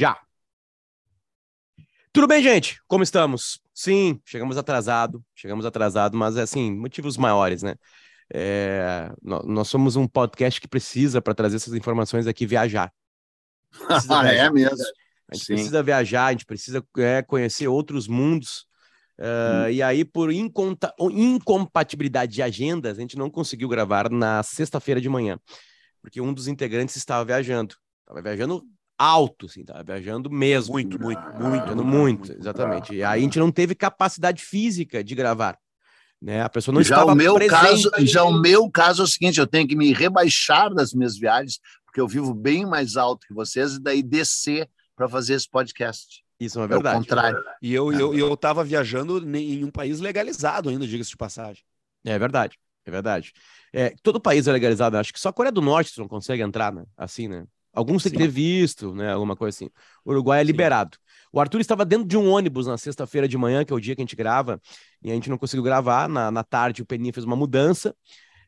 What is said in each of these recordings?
Já. Tudo bem, gente? Como estamos? Sim, chegamos atrasado, chegamos atrasado, mas assim, motivos maiores, né? É, nós, somos um podcast que precisa, para trazer essas informações aqui, viajar. Ah, é mesmo. A gente Sim. precisa viajar, a gente precisa é, conhecer outros mundos. Uh, hum. E aí, por incompatibilidade de agendas, a gente não conseguiu gravar na sexta-feira de manhã, porque um dos integrantes estava viajando. Estava viajando alto, assim, tava viajando mesmo. Muito, muito, muito. Viajando muito, muito, exatamente. E aí a gente não teve capacidade física de gravar. Né? A pessoa não já estava o meu presente. caso Já o meu caso é o seguinte, eu tenho que me rebaixar das minhas viagens, porque eu vivo bem mais alto que vocês, e daí descer para fazer esse podcast. Isso é uma verdade. É o contrário. E eu, eu, eu tava viajando em um país legalizado ainda, diga-se de passagem. É verdade, é verdade. É, todo país é legalizado, acho que só a Coreia do Norte não consegue entrar, né? Assim, né? Alguns têm que ter visto, né? Alguma coisa assim. O Uruguai é liberado. Sim. O Arthur estava dentro de um ônibus na sexta-feira de manhã, que é o dia que a gente grava, e a gente não conseguiu gravar. Na, na tarde, o Peninha fez uma mudança.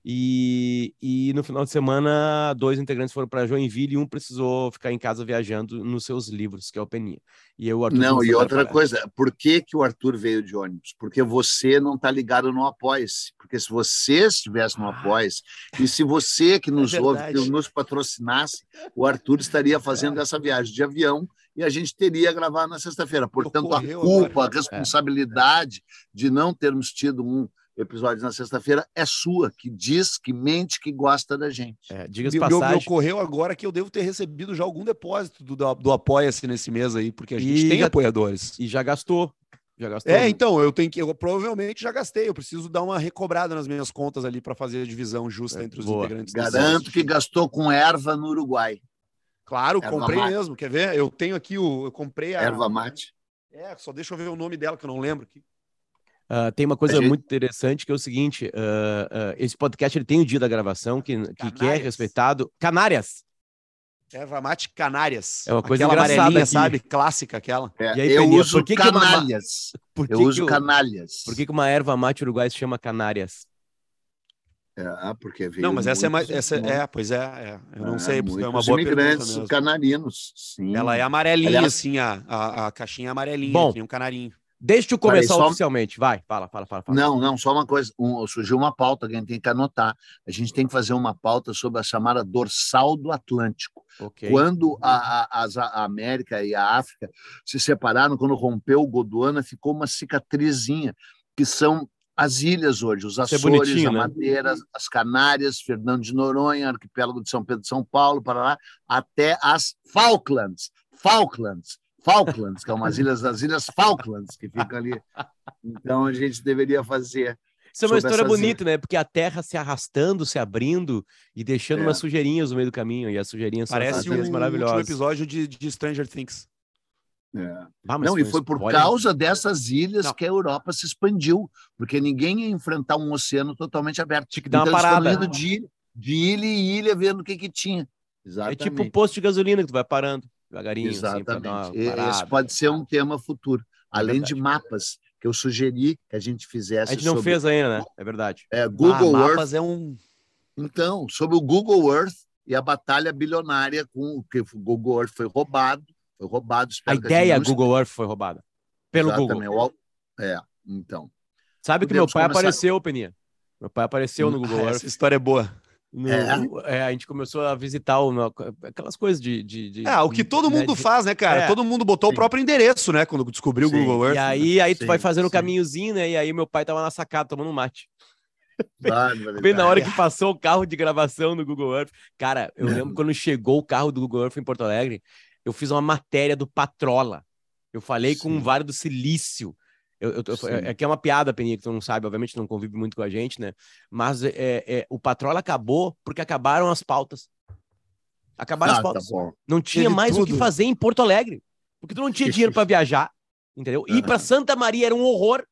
E, e no final de semana, dois integrantes foram para Joinville e um precisou ficar em casa viajando nos seus livros, que é o Peninha. E eu, Arthur, não, e outra coisa, por que, que o Arthur veio de ônibus? Porque você não está ligado no Apoia-se. Porque se você estivesse no ah. Apoia-se, e se você que é nos é ouve, que nos patrocinasse, o Arthur estaria fazendo essa viagem de avião e a gente teria gravado na sexta-feira. Portanto, a culpa, a é. responsabilidade de não termos tido um episódios na sexta-feira é sua, que diz, que mente, que gosta da gente. É, diga-se passagem... Me ocorreu agora que eu devo ter recebido já algum depósito do, do, do Apoia-se nesse mês aí, porque a gente e tem já, apoiadores. E já gastou. Já gastou. É, então, eu tenho que. Eu provavelmente já gastei. Eu preciso dar uma recobrada nas minhas contas ali para fazer a divisão justa é, entre os boa. integrantes. Garanto que gastou com erva no Uruguai. Claro, erva comprei mate. mesmo. Quer ver? Eu tenho aqui o. Eu comprei a. Erva mate. É, só deixa eu ver o nome dela, que eu não lembro aqui. Uh, tem uma coisa gente... muito interessante que é o seguinte: uh, uh, esse podcast ele tem o dia da gravação que, que, que é respeitado. Canárias! Erva mate Canárias. É uma coisa aquela amarelinha, sabe? Clássica aquela. É, e aí, eu Peninha, uso por que canalhas. Que uma... por eu que uso que canalhas. Por que, que uma erva mate uruguai se chama Canárias? É, porque veio Não, mas essa é mais. Essa, é, pois é, é. Eu não é, sei, porque é uma boa imigrantes canarinos, sim. Ela é amarelinha, Aliás, assim, a, a, a caixinha amarelinha, Bom, tem um canarinho. Deixa eu começar oficialmente. Vai, fala, fala, fala, fala. Não, não, só uma coisa. Um, surgiu uma pauta que a gente tem que anotar. A gente tem que fazer uma pauta sobre a chamada dorsal do Atlântico. Okay. Quando a, a, a, América e a África se separaram, quando rompeu o Gondwana, ficou uma cicatrizinha, que são as ilhas hoje, os é Açores, é a né? Madeira, né? as Canárias, Fernando de Noronha, arquipélago de São Pedro de São Paulo, para lá, até as Falklands. Falklands, Falklands, que é umas ilhas das Ilhas Falklands, que ficam ali. Então a gente deveria fazer. Isso é uma história bonita, né? Porque a Terra se arrastando, se abrindo e deixando é. umas sujeirinhas no meio do caminho. E as sujeirinhas Parece são um maravilhosas. último episódio de, de Stranger Things. É. Ah, não, e foi por causa dessas ilhas não. que a Europa se expandiu, porque ninguém ia enfrentar um oceano totalmente aberto. Tinha que dar então, uma parada. Indo de, de ilha em ilha, vendo o que, que tinha. Exatamente. É tipo um posto de gasolina que tu vai parando devagarinho. Exatamente. Assim, Esse pode ser um tema futuro. É Além de mapas, que eu sugeri que a gente fizesse. A gente não sobre... fez ainda, né? É verdade. É, Google ah, Earth. é um. Então, sobre o Google Earth e a batalha bilionária com que o Google Earth foi roubado. Foi roubado. A ideia a Google Earth foi roubada. Pelo Exatamente. Google. É, então. Sabe que meu pai começar... apareceu, Peninha? Meu pai apareceu no Google Earth. Essa história é boa. No, é. é. a gente começou a visitar o, aquelas coisas de, de, de Ah, o que todo né, mundo de, faz, né, cara? É. Todo mundo botou Sim. o próprio endereço, né? Quando descobriu Sim. o Google Earth. E aí, aí tu vai fazendo o caminhozinho, né? E aí meu pai tava na sacada tomando mate. Bem na hora que passou o carro de gravação no Google Earth. Cara, eu Não. lembro quando chegou o carro do Google Earth em Porto Alegre, eu fiz uma matéria do Patrola. Eu falei Sim. com o Vale do Silício eu, eu, eu, é, é que é uma piada, Peninha, que tu não sabe, obviamente não convive muito com a gente, né? Mas é, é, o Patrola acabou porque acabaram as pautas. Acabaram ah, as tá pautas. Tá não tinha Teve mais tudo. o que fazer em Porto Alegre. Porque tu não tinha dinheiro para viajar, entendeu? Ir para Santa Maria era um horror.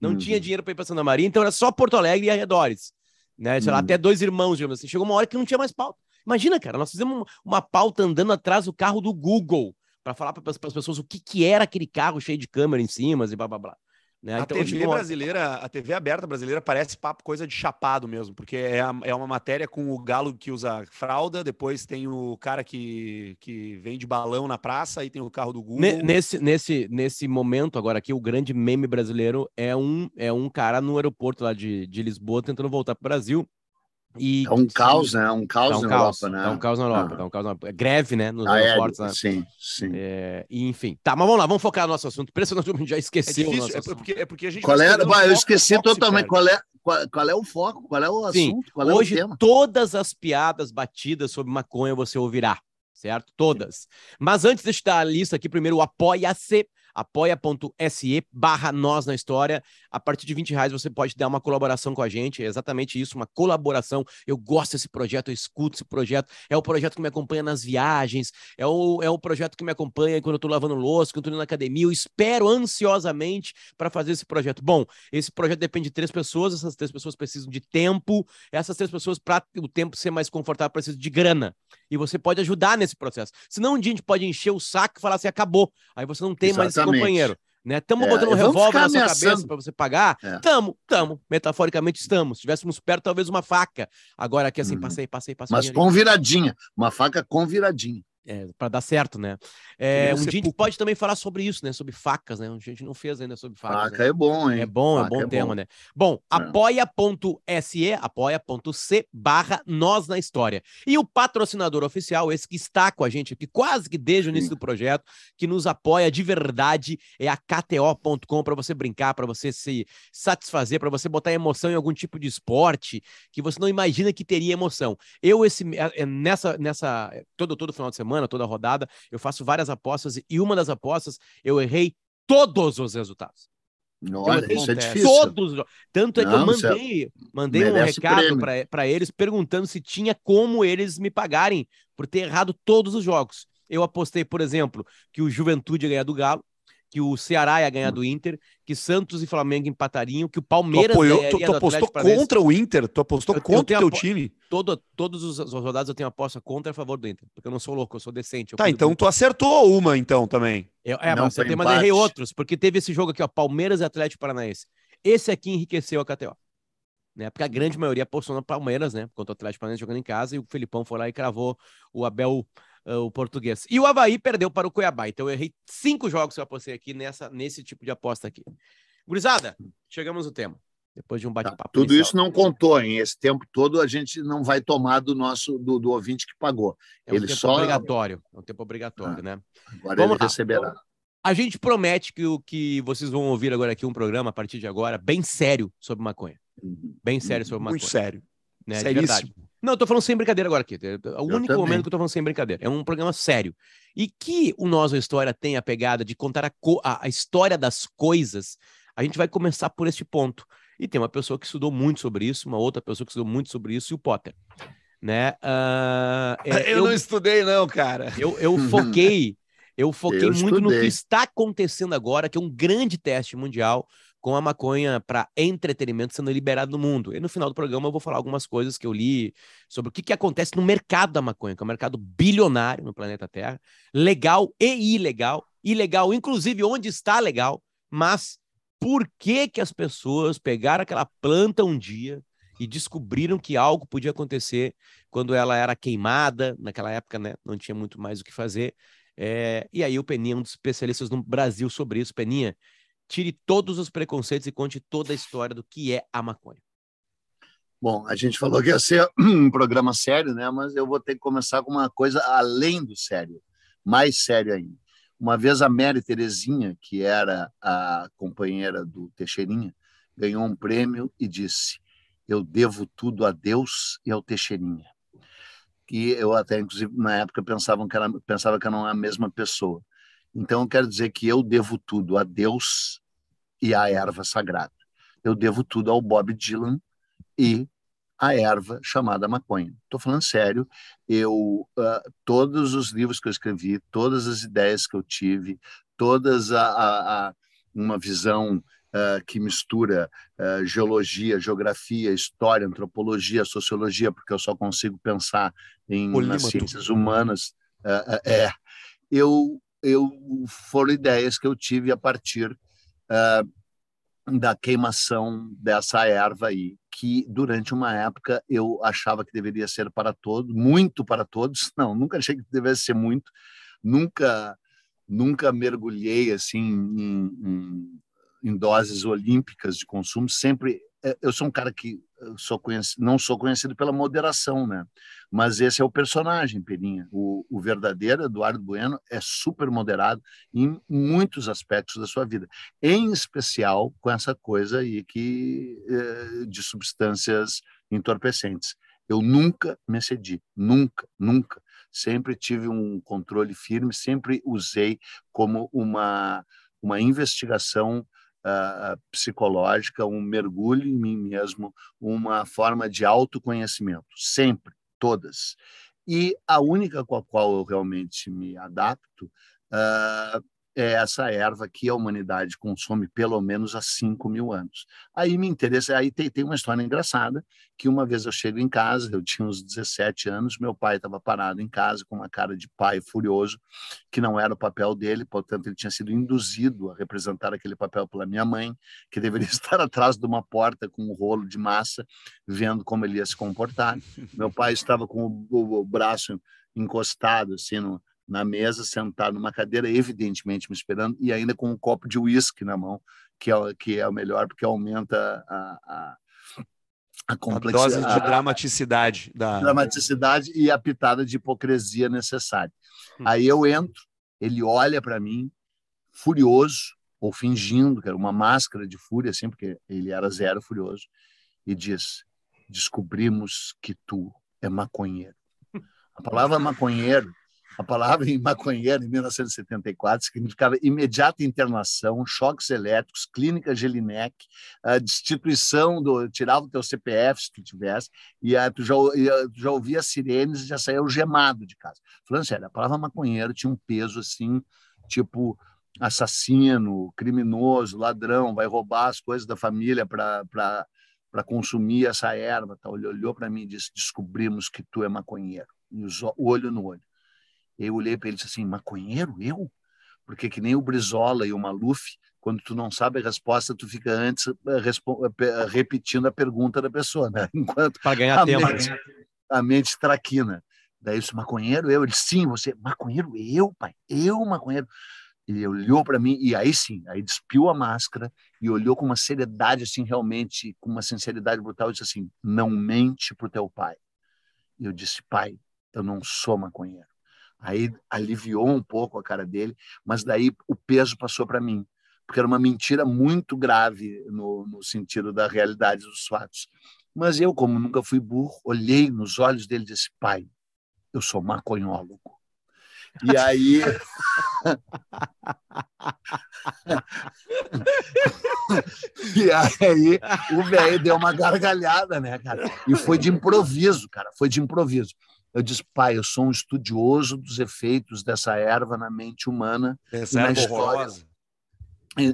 Não uhum. tinha dinheiro para ir para Santa Maria, então era só Porto Alegre e arredores. Né? Sei lá, uhum. até dois irmãos, digamos assim. Chegou uma hora que não tinha mais pauta. Imagina, cara, nós fizemos uma pauta andando atrás do carro do Google para falar para as pessoas o que, que era aquele carro cheio de câmera em cima e blá blá blá. Né? A então, TV brasileira, a TV aberta brasileira parece papo coisa de chapado mesmo, porque é, é uma matéria com o galo que usa fralda, depois tem o cara que, que vende balão na praça, aí tem o carro do Google. Nesse, nesse, nesse momento agora aqui, o grande meme brasileiro é um, é um cara no aeroporto lá de, de Lisboa tentando voltar para o Brasil e, é um caos, né? Um caos tá um na caos, Europa, né? Tá um caos na Europa, ah. tá um caos na Europa. Greve, né? Nos ah, aeroportos, é, né? Sim, sim. É, e, enfim. Tá, mas vamos lá, vamos focar no nosso assunto. Impressionante, a gente já esqueceu é difícil, é porque, é porque a gente... Qual é? Bah, eu esqueci totalmente. Qual é, qual, qual, é o foco? Qual é o assunto? Sim, qual é hoje, o tema? todas as piadas batidas sobre maconha você ouvirá, certo? Todas. Mas antes, deixa eu dar a lista aqui. Primeiro, o Apoia-se apoia.se barra nós na história. A partir de 20 reais você pode dar uma colaboração com a gente. É exatamente isso, uma colaboração. Eu gosto desse projeto, eu escuto esse projeto. É o projeto que me acompanha nas viagens, é o, é o projeto que me acompanha quando eu tô lavando louça, quando eu tô indo na academia. Eu espero ansiosamente para fazer esse projeto. Bom, esse projeto depende de três pessoas, essas três pessoas precisam de tempo, essas três pessoas, para o tempo ser mais confortável, precisam de grana. E você pode ajudar nesse processo. Senão um dia a gente pode encher o saco e falar assim: acabou. Aí você não tem Exatamente. mais companheiro. Né? Estamos é, botando um revólver na sua ameaçando. cabeça para você pagar? É. Tamo, tamo. Metaforicamente estamos. Se tivéssemos perto, talvez uma faca. Agora aqui assim, uhum. passei, passei, passei. Mas com viradinha. Uma faca com viradinha. É, para dar certo, né? É, um dia a gente pode também falar sobre isso, né? Sobre facas, né? A gente não fez ainda sobre facas. Faca né? é bom, hein? É bom, Faca é bom é tema, bom. né? Bom, é. apoia.se, apoia.c barra nós na história. E o patrocinador oficial, esse que está com a gente aqui quase que desde o início do projeto, que nos apoia de verdade, é a KTO.com para você brincar, para você se satisfazer, para você botar emoção em algum tipo de esporte que você não imagina que teria emoção. Eu, esse, é, nessa, nessa, todo, todo final de semana, semana, toda rodada, eu faço várias apostas e uma das apostas eu errei todos os resultados. Olha, isso é difícil. Todos. Tanto é que Não, eu mandei, mandei um recado para eles perguntando se tinha como eles me pagarem por ter errado todos os jogos. Eu apostei, por exemplo, que o Juventude ia ganhar do Galo, que o Ceará ia ganhar do Inter, que Santos e Flamengo empatariam, que o Palmeiras tu apoiou, tu, tu apostou contra o Inter, tu apostou eu, contra o teu time. Todo, todos os, os rodadas eu tenho aposta contra a favor do Inter, porque eu não sou louco, eu sou decente. Eu tá, então tu acertou uma então também. Eu, é, não, mas eu mas errei outros, porque teve esse jogo aqui, ó, Palmeiras e Atlético Paranaense. Esse aqui enriqueceu a KTO. Né, porque a grande maioria apostou na Palmeiras, né? Contra o Atlético Paranaense jogando em casa, e o Felipão foi lá e cravou o Abel uh, o português. E o Havaí perdeu para o Cuiabá. Então eu errei cinco jogos que eu apostei aqui nessa, nesse tipo de aposta aqui. Gurizada, chegamos no tema. Depois de um bate-papo. Tá, tudo inicial. isso não contou, hein? Esse tempo todo a gente não vai tomar do nosso do, do ouvinte que pagou. É um ele tempo só... obrigatório. É um tempo obrigatório, ah, né? Agora Vamos ele lá. receberá. A gente promete que o que vocês vão ouvir agora aqui um programa a partir de agora bem sério sobre maconha. Uhum. Bem sério sobre maconha. Muito sério. Né? Seríssimo. Não, eu tô falando sem brincadeira agora aqui. É o eu único também. momento que eu tô falando sem brincadeira. É um programa sério. E que o Nós História tem a pegada de contar a, a, a, história das coisas, a gente vai começar por este ponto. E tem uma pessoa que estudou muito sobre isso, uma outra pessoa que estudou muito sobre isso, e o Potter. Né? Uh, é, eu, eu, não estudei, não, cara. Eu, eu foquei, eu foquei eu muito no que está acontecendo agora, que é um grande teste mundial com a maconha para entretenimento sendo liberado no mundo. E no final do programa eu vou falar algumas coisas que eu li sobre o que, que acontece no mercado da maconha, que é um mercado bilionário no planeta Terra, legal e ilegal, ilegal inclusive onde está legal, mas por que que as pessoas pegaram aquela planta um dia e descobriram que algo podia acontecer quando ela era queimada, naquela época, né, não tinha muito mais o que fazer. É, e aí o Peninha, um dos especialistas no Brasil sobre isso, Peninha, tire todos os preconceitos e conte toda a história do que é a maconha. Bom, a gente falou que ia ser um programa sério, né? Mas eu vou ter que começar com uma coisa além do sério, mais sério ainda. Uma vez a Mary Terezinha, que era a companheira do Teixeirinha, ganhou um prêmio e disse: Eu devo tudo a Deus e ao Teixeirinha. E eu até, inclusive, na época pensava que era, pensava que não era a mesma pessoa. Então, eu quero dizer que eu devo tudo a Deus e a erva sagrada. Eu devo tudo ao Bob Dylan e a erva chamada maconha. Estou falando sério. Eu uh, todos os livros que eu escrevi, todas as ideias que eu tive, todas a, a, a uma visão uh, que mistura uh, geologia, geografia, história, antropologia, sociologia, porque eu só consigo pensar em nas ciências humanas. é, eu, eu foram ideias que eu tive a partir uh, da queimação dessa erva aí, que durante uma época eu achava que deveria ser para todos, muito para todos. Não, nunca achei que devesse ser muito. Nunca nunca mergulhei assim em, em, em doses olímpicas de consumo. Sempre é, eu sou um cara que sou conhecido, não sou conhecido pela moderação, né? Mas esse é o personagem, Peninha. O, o, verdadeiro Eduardo Bueno é super moderado em muitos aspectos da sua vida, em especial com essa coisa aí que é, de substâncias entorpecentes. Eu nunca me excedi, nunca, nunca. Sempre tive um controle firme, sempre usei como uma uma investigação psicológica, um mergulho em mim mesmo, uma forma de autoconhecimento, sempre, todas. E a única com a qual eu realmente me adapto uh, é essa erva que a humanidade consome pelo menos há 5 mil anos. Aí me interessa, aí tem, tem uma história engraçada, que uma vez eu chego em casa, eu tinha uns 17 anos, meu pai estava parado em casa com uma cara de pai furioso, que não era o papel dele, portanto ele tinha sido induzido a representar aquele papel pela minha mãe, que deveria estar atrás de uma porta com um rolo de massa, vendo como ele ia se comportar. Meu pai estava com o, o, o braço encostado assim no, na mesa, sentado numa cadeira, evidentemente me esperando, e ainda com um copo de uísque na mão, que é, que é o melhor, porque aumenta a, a, a complexidade. A dose de dramaticidade. Da... Dramaticidade e a pitada de hipocrisia necessária. Hum. Aí eu entro, ele olha para mim, furioso, ou fingindo, que era uma máscara de fúria, assim, porque ele era zero furioso, e diz: Descobrimos que tu é maconheiro. A palavra maconheiro a palavra em maconheiro, em 1974, significava imediata internação, choques elétricos, clínica Gelinek, a destituição do. tirava o teu CPF se tu tivesse, e a, tu, já, tu já ouvia sirenes e já saía algemado de casa. Falando sério, a palavra maconheiro tinha um peso assim, tipo assassino, criminoso, ladrão, vai roubar as coisas da família para para consumir essa erva. Tá? Ele olhou para mim e disse: Descobrimos que tu é maconheiro. E o olho no olho. Eu olhei para ele e disse assim: maconheiro? Eu? Porque que nem o Brizola e o Maluf, quando tu não sabe a resposta, tu fica antes eh, eh, eh, repetindo a pergunta da pessoa, né? Enquanto para ganhar a tempo. Mente, a mente traquina. Daí isso, maconheiro eu? Ele, sim, você, maconheiro eu, pai, eu, maconheiro. Ele olhou para mim e aí sim, aí despiu a máscara e olhou com uma seriedade, assim, realmente, com uma sinceridade brutal, e disse assim: Não mente pro teu pai. E eu disse: Pai, eu não sou maconheiro. Aí aliviou um pouco a cara dele, mas daí o peso passou para mim, porque era uma mentira muito grave no, no sentido da realidade dos fatos. Mas eu, como nunca fui burro, olhei nos olhos dele e disse: pai, eu sou maconhólogo. E aí. e aí o velho deu uma gargalhada, né, cara? E foi de improviso, cara, foi de improviso. Eu disse, pai, eu sou um estudioso dos efeitos dessa erva na mente humana Essa e na história,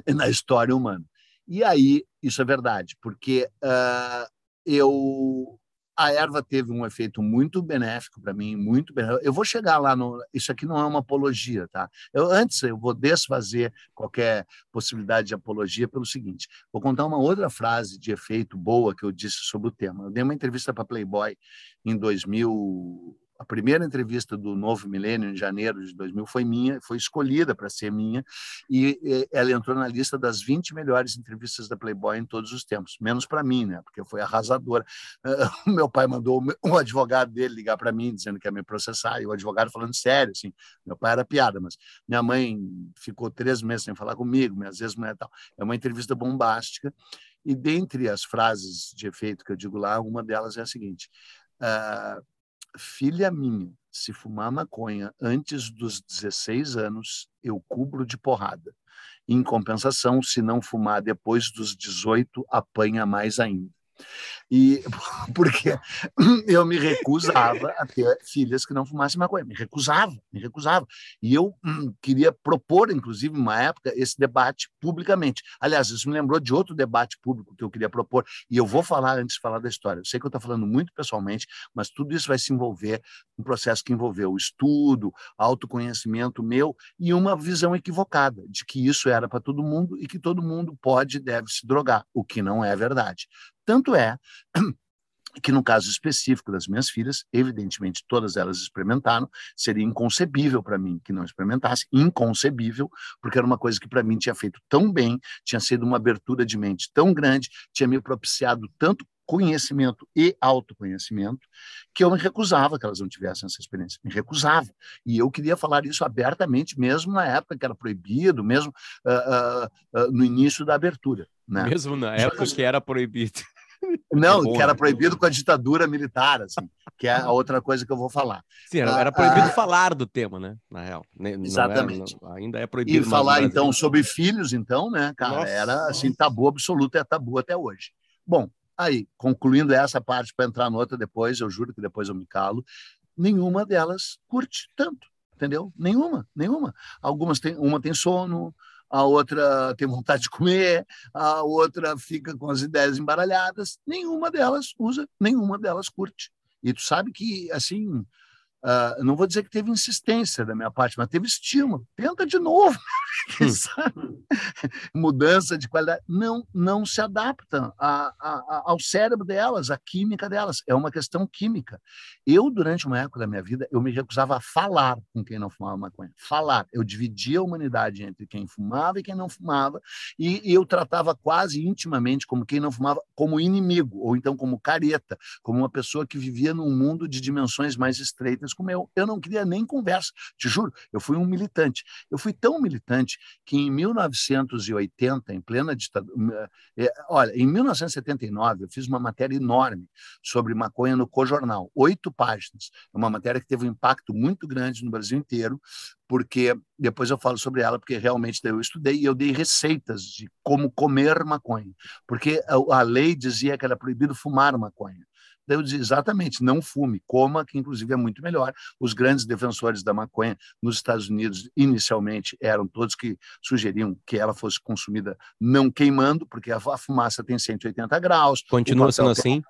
e na história humana. E aí, isso é verdade, porque uh, eu a erva teve um efeito muito benéfico para mim, muito benéfico. Eu vou chegar lá no. Isso aqui não é uma apologia, tá? Eu, antes, eu vou desfazer qualquer possibilidade de apologia pelo seguinte: vou contar uma outra frase de efeito boa que eu disse sobre o tema. Eu dei uma entrevista para Playboy em 2000 a primeira entrevista do Novo Milênio, em janeiro de 2000, foi minha, foi escolhida para ser minha, e ela entrou na lista das 20 melhores entrevistas da Playboy em todos os tempos, menos para mim, né? Porque foi arrasadora. O meu pai mandou o advogado dele ligar para mim, dizendo que ia me processar, e o advogado falando sério, assim. Meu pai era piada, mas minha mãe ficou três meses sem falar comigo, vezes mulher tal. É uma entrevista bombástica, e dentre as frases de efeito que eu digo lá, uma delas é a seguinte. Uh, filha minha, se fumar maconha antes dos 16 anos, eu cubro de porrada. Em compensação, se não fumar depois dos 18, apanha mais ainda. E porque eu me recusava a ter filhas que não fumassem maconha, me recusava, me recusava. E eu hum, queria propor, inclusive, uma época, esse debate publicamente. Aliás, isso me lembrou de outro debate público que eu queria propor, e eu vou falar antes de falar da história. Eu sei que eu estou falando muito pessoalmente, mas tudo isso vai se envolver um processo que envolveu estudo, autoconhecimento meu e uma visão equivocada de que isso era para todo mundo e que todo mundo pode e deve se drogar, o que não é verdade. Tanto é que no caso específico das minhas filhas, evidentemente todas elas experimentaram, seria inconcebível para mim que não experimentasse, inconcebível, porque era uma coisa que para mim tinha feito tão bem, tinha sido uma abertura de mente tão grande, tinha me propiciado tanto conhecimento e autoconhecimento, que eu me recusava que elas não tivessem essa experiência, me recusava. E eu queria falar isso abertamente, mesmo na época que era proibido, mesmo uh, uh, uh, no início da abertura. Né? Mesmo na época que era proibido. Não, é bom, que era né? proibido com a ditadura militar, assim, que é a outra coisa que eu vou falar. Sim, era, era proibido falar do tema, né? Na real. Não Exatamente. Era, não, ainda é proibido. E falar, então, sobre filhos, então, né, cara, Nossa. era assim, tabu absoluto, é tabu até hoje. Bom, Aí, concluindo essa parte para entrar no outra depois, eu juro que depois eu me calo, nenhuma delas curte tanto, entendeu? Nenhuma, nenhuma. Algumas tem, uma tem sono, a outra tem vontade de comer, a outra fica com as ideias embaralhadas. Nenhuma delas usa, nenhuma delas curte. E tu sabe que, assim, Uh, não vou dizer que teve insistência da minha parte, mas teve estímulo. Tenta de novo. Hum. Mudança de qualidade. Não, não se adapta a, a, ao cérebro delas, à química delas. É uma questão química. Eu, durante uma época da minha vida, eu me recusava a falar com quem não fumava maconha. Falar. Eu dividia a humanidade entre quem fumava e quem não fumava, e, e eu tratava quase intimamente como quem não fumava como inimigo, ou então como careta, como uma pessoa que vivia num mundo de dimensões mais estreitas o meu. Eu não queria nem conversa, te juro. Eu fui um militante. Eu fui tão militante que em 1980, em plena ditadura. É, olha, em 1979, eu fiz uma matéria enorme sobre maconha no Cojornal, oito páginas. É uma matéria que teve um impacto muito grande no Brasil inteiro, porque depois eu falo sobre ela, porque realmente eu estudei e eu dei receitas de como comer maconha, porque a lei dizia que era proibido fumar maconha. Daí eu disse, exatamente, não fume, coma, que inclusive é muito melhor. Os grandes defensores da maconha nos Estados Unidos, inicialmente, eram todos que sugeriam que ela fosse consumida não queimando, porque a fumaça tem 180 graus. Continua sendo tem... assim?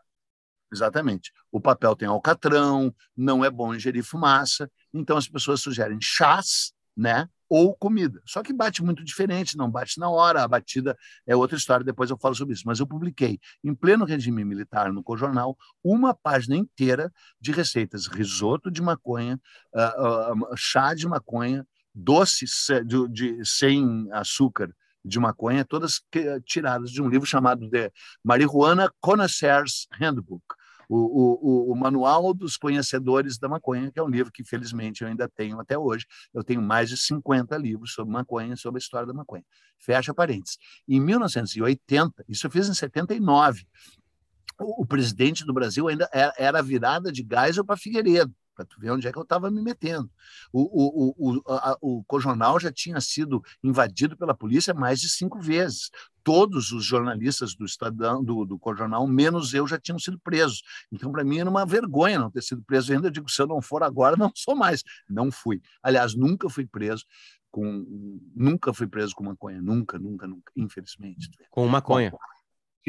Exatamente. O papel tem alcatrão, não é bom ingerir fumaça, então as pessoas sugerem chás, né? ou comida. Só que bate muito diferente, não bate na hora, a batida é outra história, depois eu falo sobre isso. Mas eu publiquei, em pleno regime militar, no Cojornal, uma página inteira de receitas: risoto de maconha, uh, uh, chá de maconha, doce de, de, sem açúcar de maconha, todas tiradas de um livro chamado de Marihuana Connoisseurs Handbook o, o, o, Manual dos Conhecedores da Maconha, que é um livro que, felizmente, eu ainda tenho até hoje. Eu tenho mais de 50 livros sobre maconha, sobre a história da maconha. Fecha parênteses. Em 1980, isso eu fiz em 79, o, presidente do Brasil ainda era, era virada de Geisel para Figueiredo para tu ver onde é que eu estava me metendo. O, o, o, a, o Cojonal já tinha sido invadido pela polícia mais de cinco vezes. Todos os jornalistas do Estadão, do, do Cojonal, menos eu, já tinham sido presos. Então, para mim, era uma vergonha não ter sido preso. Eu ainda digo, se eu não for agora, não sou mais. Não fui. Aliás, nunca fui preso com. Nunca fui preso com maconha. Nunca, nunca, nunca. Infelizmente. Com maconha. Com,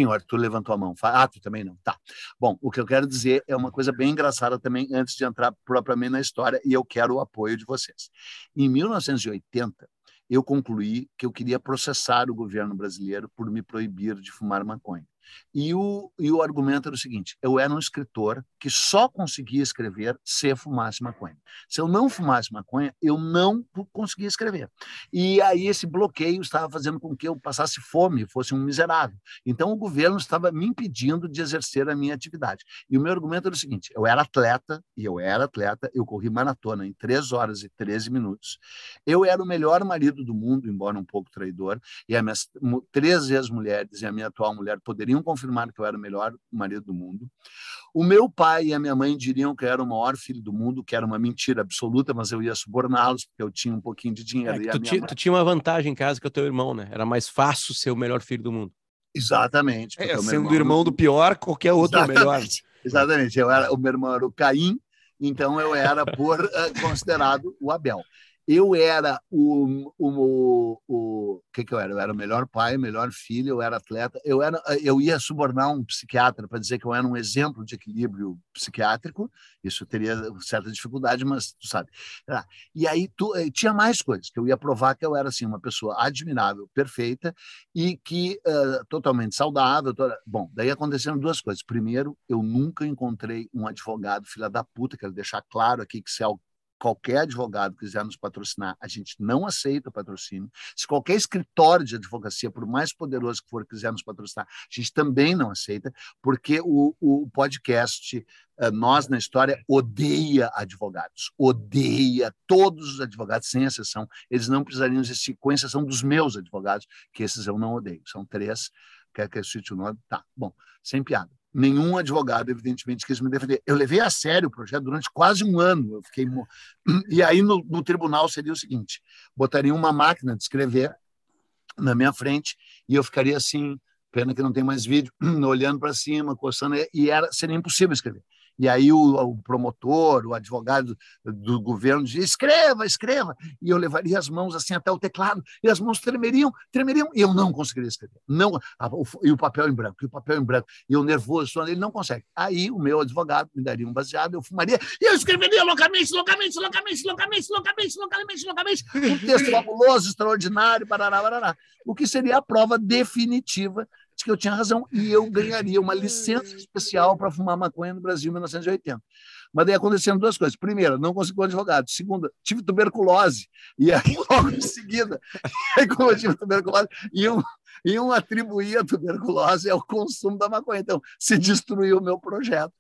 Senhor, tu levantou a mão. Ah, tu também não. Tá. Bom, o que eu quero dizer é uma coisa bem engraçada também, antes de entrar propriamente na história, e eu quero o apoio de vocês. Em 1980, eu concluí que eu queria processar o governo brasileiro por me proibir de fumar maconha. E o, e o argumento era o seguinte: eu era um escritor que só conseguia escrever se fumasse maconha. Se eu não fumasse maconha, eu não conseguia escrever. E aí esse bloqueio estava fazendo com que eu passasse fome, fosse um miserável. Então o governo estava me impedindo de exercer a minha atividade. E o meu argumento era o seguinte: eu era atleta, e eu era atleta, eu corri maratona em 3 horas e 13 minutos. Eu era o melhor marido do mundo, embora um pouco traidor, e as minhas três ex-mulheres e a minha atual mulher poderiam poderiam confirmar que eu era o melhor marido do mundo. O meu pai e a minha mãe diriam que eu era o maior filho do mundo, que era uma mentira absoluta, mas eu ia suborná-los porque eu tinha um pouquinho de dinheiro. É tu, ti, mãe... tu, tinha uma vantagem em casa que o teu irmão, né? Era mais fácil ser o melhor filho do mundo. Exatamente. É, sendo irmão do pior, qualquer outro é Exatamente. melhor. Exatamente. Eu era, o meu irmão era o Caim, então eu era por uh, considerado o Abel eu era o, o, o, que que eu era? Eu era o melhor pai, melhor filho, eu era atleta, eu era, eu ia subornar um psiquiatra para dizer que eu era um exemplo de equilíbrio psiquiátrico. Isso teria certa dificuldade, mas tu sabe. Ah, e aí tu, eh, tinha mais coisas que eu ia provar que eu era assim uma pessoa admirável, perfeita e que uh, totalmente saudável. Toda... Bom, daí aconteceram duas coisas. Primeiro, eu nunca encontrei um advogado filha da puta, quero deixar claro aqui que se é qualquer advogado quiser nos patrocinar, a gente não aceita patrocínio. Se qualquer escritório de advocacia, por mais poderoso que for, quiser nos patrocinar, a gente também não aceita, porque o, o podcast eh, Nós na História odeia advogados, odeia todos os advogados, sem exceção. Eles não precisariam existir, com exceção dos meus advogados, que esses eu não odeio. São três. Quer que eu cite o nome? Tá, bom, sem piada nenhum advogado, evidentemente, quis me defender. Eu levei a sério o projeto durante quase um ano. Eu fiquei e aí no, no tribunal seria o seguinte: botaria uma máquina de escrever na minha frente e eu ficaria assim, pena que não tem mais vídeo, olhando para cima, coçando e era seria impossível escrever. E aí o, o, promotor, o advogado do governo dizia, escreva, escreva. E eu levaria as mãos assim até o teclado, e as mãos tremeriam, tremeriam, e eu não conseguiria escrever. Não, o, e o papel em branco, e o papel em branco, e eu nervoso, ele não consegue. Aí o meu advogado me daria um baseado, eu fumaria, e eu escreveria loucamente, loucamente, loucamente, loucamente, loucamente, loucamente, loucamente, um texto fabuloso, extraordinário, barará, barará. O que seria a prova definitiva que eu tinha razão e eu ganharia uma licença especial para fumar maconha no Brasil em 1980. Mas daí aconteceram duas coisas. Primeira, não consegui um advogado. Segunda, tive tuberculose. E aí, logo em seguida, aí, como eu tive tuberculose, iam, iam atribuir a tuberculose ao consumo da maconha. Então, se destruiu o meu projeto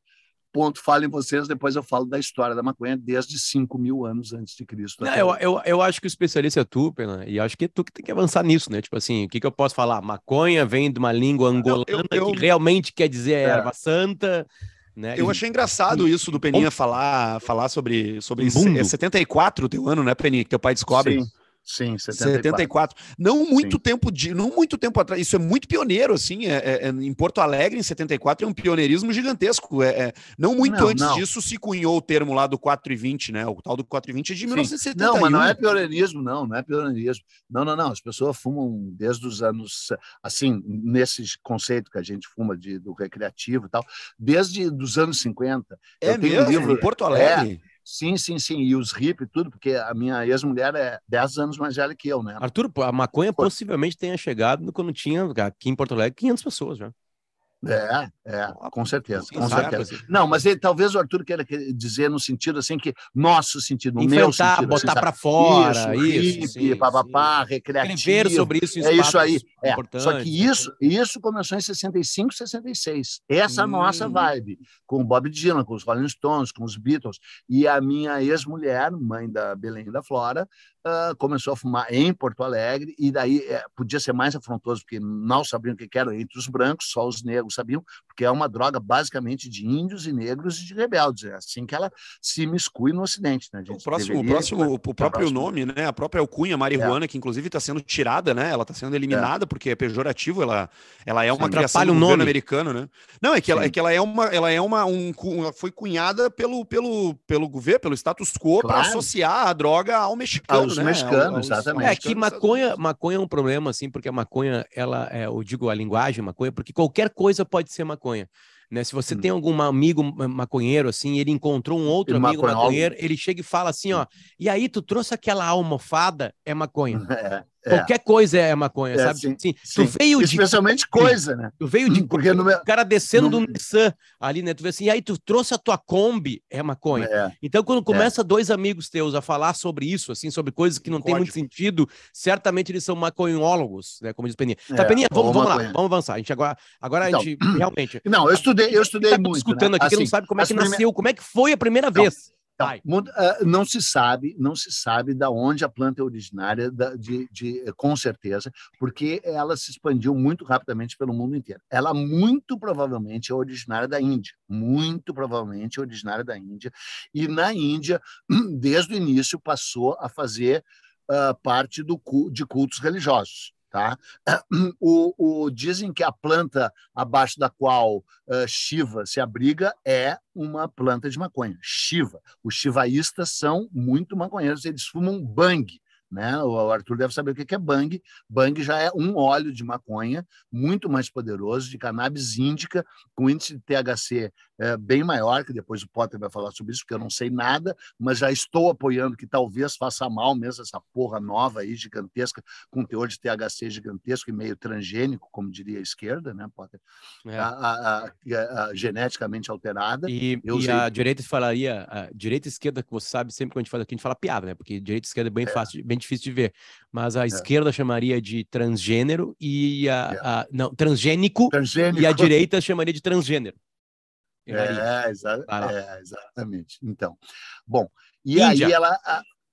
ponto, falem vocês, depois eu falo da história da maconha desde 5 mil anos antes de Cristo. Não, eu, eu, eu acho que o especialista é tu, Pena, e acho que é tu que tem que avançar nisso, né? Tipo assim, o que, que eu posso falar? Maconha vem de uma língua angolana eu, eu, que realmente quer dizer é. erva santa. Né? Eu achei engraçado isso do Peninha falar, falar sobre, sobre é 74 teu ano, né, Peninha, que teu pai descobre. Sim. Sim, 74. 74. Não muito Sim. tempo de, não muito tempo atrás. Isso é muito pioneiro, assim. É, é, é em Porto Alegre, em 74, é um pioneirismo gigantesco. É, é não muito não, antes não. disso se cunhou o termo lá do 4 e 20, né? O tal do 4 e 20 é de Sim. 1971. Não, mas não é pioneirismo, não. Não é pioneirismo. Não, não, não. As pessoas fumam desde os anos, assim, nesse conceito que a gente fuma de, do recreativo e tal, desde os anos 50. É mesmo? Um livro, em Porto Alegre? Sim, sim, sim. E os hippies, tudo, porque a minha ex-mulher é 10 anos mais velha que eu, né? Arthur, a maconha Por... possivelmente tenha chegado quando tinha aqui em Porto Alegre 500 pessoas já. É, é, com certeza, com certeza. Não, mas ele, talvez o Arthur queira dizer no sentido assim que nosso sentido, no meu sentido, assim, botar assim, para fora, isso, hippie, papapá, recreativo. Escrever sobre isso, é isso aí. É. Só que isso, isso começou em 65, 66. Essa hum. nossa vibe, com o Bob Dylan, com os Rolling Stones, com os Beatles e a minha ex-mulher, mãe da Belém da Flora, uh, começou a fumar em Porto Alegre, e daí é, podia ser mais afrontoso, porque não sabiam o que era entre os brancos, só os negros sabiam, porque é uma droga basicamente de índios e negros e de rebeldes. É assim que ela se miscui no Ocidente. Né? o próximo, o, próximo, o próprio nome, né? a própria alcunha marihuana, é. que inclusive está sendo tirada, né? ela está sendo eliminada é. porque é pejorativo, ela, ela é uma Sim, criação do governo americano. Né? Não, é que, ela, é que ela é uma, ela é uma um, foi cunhada pelo, pelo, pelo governo, pelo status quo, claro. para associar a droga ao mexicano os né? mexicanos, exatamente. É que maconha, maconha é um problema, assim, porque a maconha, ela, é, eu digo a linguagem maconha, porque qualquer coisa pode ser maconha. Né? Se você hum. tem algum amigo maconheiro, assim, ele encontrou um outro ele amigo maconheiro, ele chega e fala assim, ó, e aí tu trouxe aquela almofada, é maconha. É. É. Qualquer coisa é maconha, é, sabe? Sim, sim. Tu veio Especialmente de... coisa, né? Tu veio de. Porque no meu... O cara descendo no... do Nissan ali, né? Tu vê assim, e aí tu trouxe a tua Kombi, é maconha. É. Então, quando começa é. dois amigos teus a falar sobre isso, assim, sobre coisas que não tem muito sentido, certamente eles são maconhólogos, né? Como diz Peninha. Tá, é, Peninha, vamos, vamos lá, vamos avançar. A gente agora, agora então, a gente realmente. Não, eu estudei, eu estudei tá muito. Discutindo né? aqui, assim, que não sabe como é que nasceu, como é que foi a primeira então, vez. Então, uh, não se sabe, não se sabe da onde a planta é originária, de, de, com certeza, porque ela se expandiu muito rapidamente pelo mundo inteiro. Ela muito provavelmente é originária da Índia, muito provavelmente é originária da Índia, e na Índia, desde o início, passou a fazer uh, parte do, de cultos religiosos. Tá? O, o, dizem que a planta abaixo da qual uh, Shiva se abriga é uma planta de maconha, Shiva. Os shivaístas são muito maconheiros, eles fumam bang, né? O Arthur deve saber o que é bang. Bang já é um óleo de maconha muito mais poderoso, de cannabis índica, com índice de THC é, bem maior, que depois o Potter vai falar sobre isso, porque eu não sei nada, mas já estou apoiando que talvez faça mal mesmo essa porra nova aí, gigantesca, com teor de THC gigantesco e meio transgênico, como diria a esquerda, né, Potter? É. A, a, a, a, geneticamente alterada. E, e usei... a direita falaria, a direita e esquerda, que você sabe, sempre que a gente fala aqui, a gente fala piada, né? Porque direita e esquerda é bem é. fácil, bem difícil de ver. Mas a é. esquerda chamaria de transgênero e a, é. a não, transgênico, transgênico, e a direita chamaria de transgênero. É, exa é, exatamente. Então, bom, e Índia. aí ela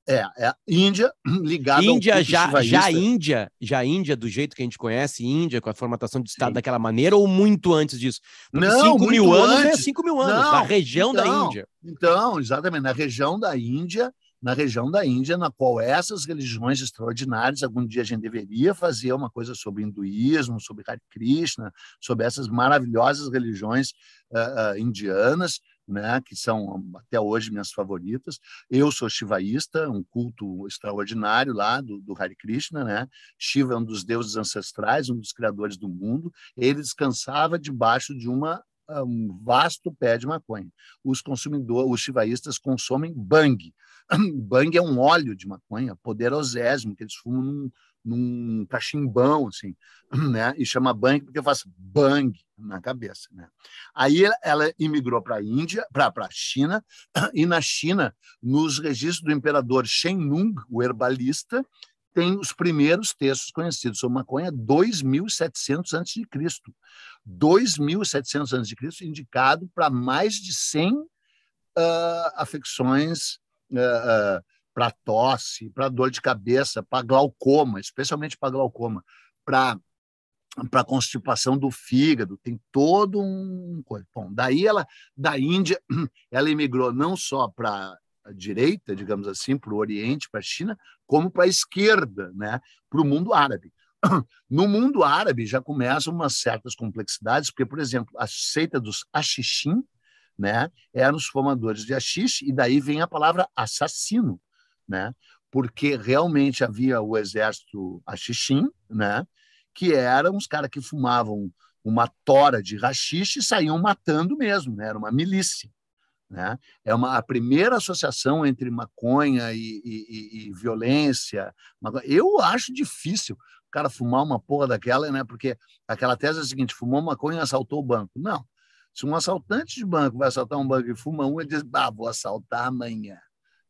é, é Índia ligada Índia já já Índia, já Índia do jeito que a gente conhece, Índia com a formatação de estado Sim. daquela maneira ou muito antes disso? Porque não, 5 mil antes. anos é 5 mil anos, não, da região então, da Índia. Então, exatamente, na região da Índia na região da Índia, na qual essas religiões extraordinárias, algum dia a gente deveria fazer uma coisa sobre hinduísmo, sobre Hare Krishna, sobre essas maravilhosas religiões uh, uh, indianas, né, que são até hoje minhas favoritas. Eu sou shivaísta, um culto extraordinário lá do, do Hare Krishna, né? Shiva é um dos deuses ancestrais, um dos criadores do mundo. Ele descansava debaixo de uma um vasto pé de maconha. Os consumidores, os chivaístas consomem bang. Bang é um óleo de maconha poderosésimo que eles fumam num, num cachimbão, assim, né? E chama bang porque faz bang na cabeça, né? Aí ela imigrou para a Índia, para a China, e na China, nos registros do imperador Shen Nung, o herbalista, tem os primeiros textos conhecidos sobre maconha 2.700 a.C. 2.700 a.C., indicado para mais de 100 uh, afecções uh, uh, para tosse, para dor de cabeça, para glaucoma, especialmente para glaucoma, para para constipação do fígado, tem todo um bom. Daí ela da Índia, ela emigrou não só para direita, digamos assim, para o Oriente, para a China, como para a esquerda, né, para o mundo árabe. No mundo árabe já começam umas certas complexidades, porque, por exemplo, a seita dos Ashishim né, eram os formadores de Ashish, e daí vem a palavra assassino, né, porque realmente havia o exército Ashishim, né, que eram os caras que fumavam uma tora de rachixe e saíam matando mesmo, né, era uma milícia. Né? É uma, a primeira associação entre maconha e, e, e violência. Eu acho difícil o cara fumar uma porra daquela, né? porque aquela tese é a seguinte: fumou maconha e assaltou o banco. Não. Se um assaltante de banco vai assaltar um banco e fuma um, ele diz: ah, vou assaltar amanhã.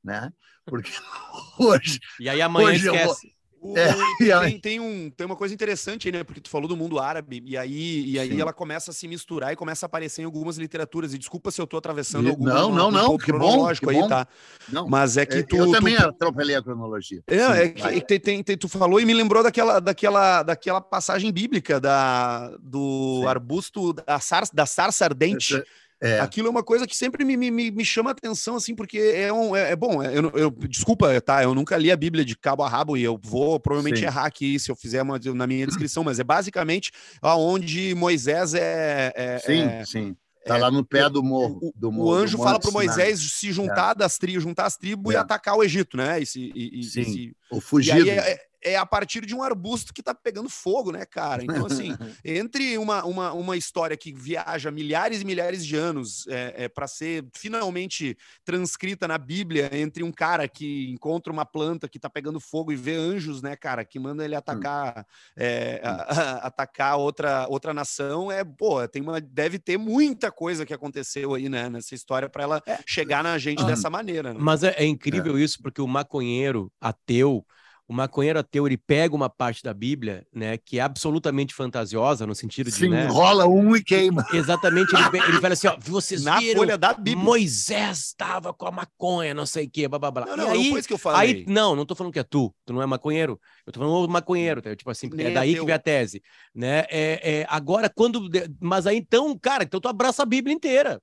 Né? Porque hoje. E aí amanhã hoje esquece. O, é, tem, tem, um, tem uma coisa interessante aí, né? Porque tu falou do mundo árabe, e aí, e aí ela começa a se misturar e começa a aparecer em algumas literaturas. E desculpa se eu tô atravessando algum Não, não, não, que bom, que aí, tá? Não, Mas é que é, tu. Eu também tu, atropelei a cronologia. É, Sim, é que tem, tem, tem, tu falou e me lembrou daquela, daquela, daquela passagem bíblica da, do Sim. arbusto da, sar, da sarça ardente. Essa é. Aquilo é uma coisa que sempre me, me, me chama atenção, assim, porque é um. É, é bom, é, eu, eu, desculpa, tá? Eu nunca li a Bíblia de cabo a rabo e eu vou provavelmente Sim. errar aqui se eu fizer uma, na minha descrição, mas é basicamente aonde Moisés é. é sim, é, sim. Tá lá no pé do morro. Do morro o anjo fala para Moisés se juntar das tribos, juntar as tribos e atacar o Egito, né? E se, e, Sim, e o fugido. E aí, é a partir de um arbusto que está pegando fogo, né, cara? Então, assim, entre uma, uma, uma história que viaja milhares e milhares de anos é, é para ser finalmente transcrita na Bíblia, entre um cara que encontra uma planta que está pegando fogo e vê anjos, né, cara, que manda ele hum. atacar, é, a, a, atacar outra, outra nação, é, pô, tem uma, deve ter muita coisa que aconteceu aí, né, nessa história para ela é. chegar na gente dessa maneira. Né? Mas é, é incrível isso, porque o maconheiro ateu o maconheiro ateu ele pega uma parte da Bíblia, né, que é absolutamente fantasiosa no sentido de, Sim, né, enrola um e queima. Exatamente, ele, ele fala assim, ó, vocês na viram, folha da Bíblia. Moisés estava com a maconha, não sei o quê, blá, blá, blá. Não, não, aí, não que eu falei. Aí, não, não tô falando que é tu, tu não é maconheiro. Eu tô falando maconheiro, tá? tipo assim, é daí é que vem a tese, né? É, é, agora quando, mas aí então, cara, então tu abraça a Bíblia inteira.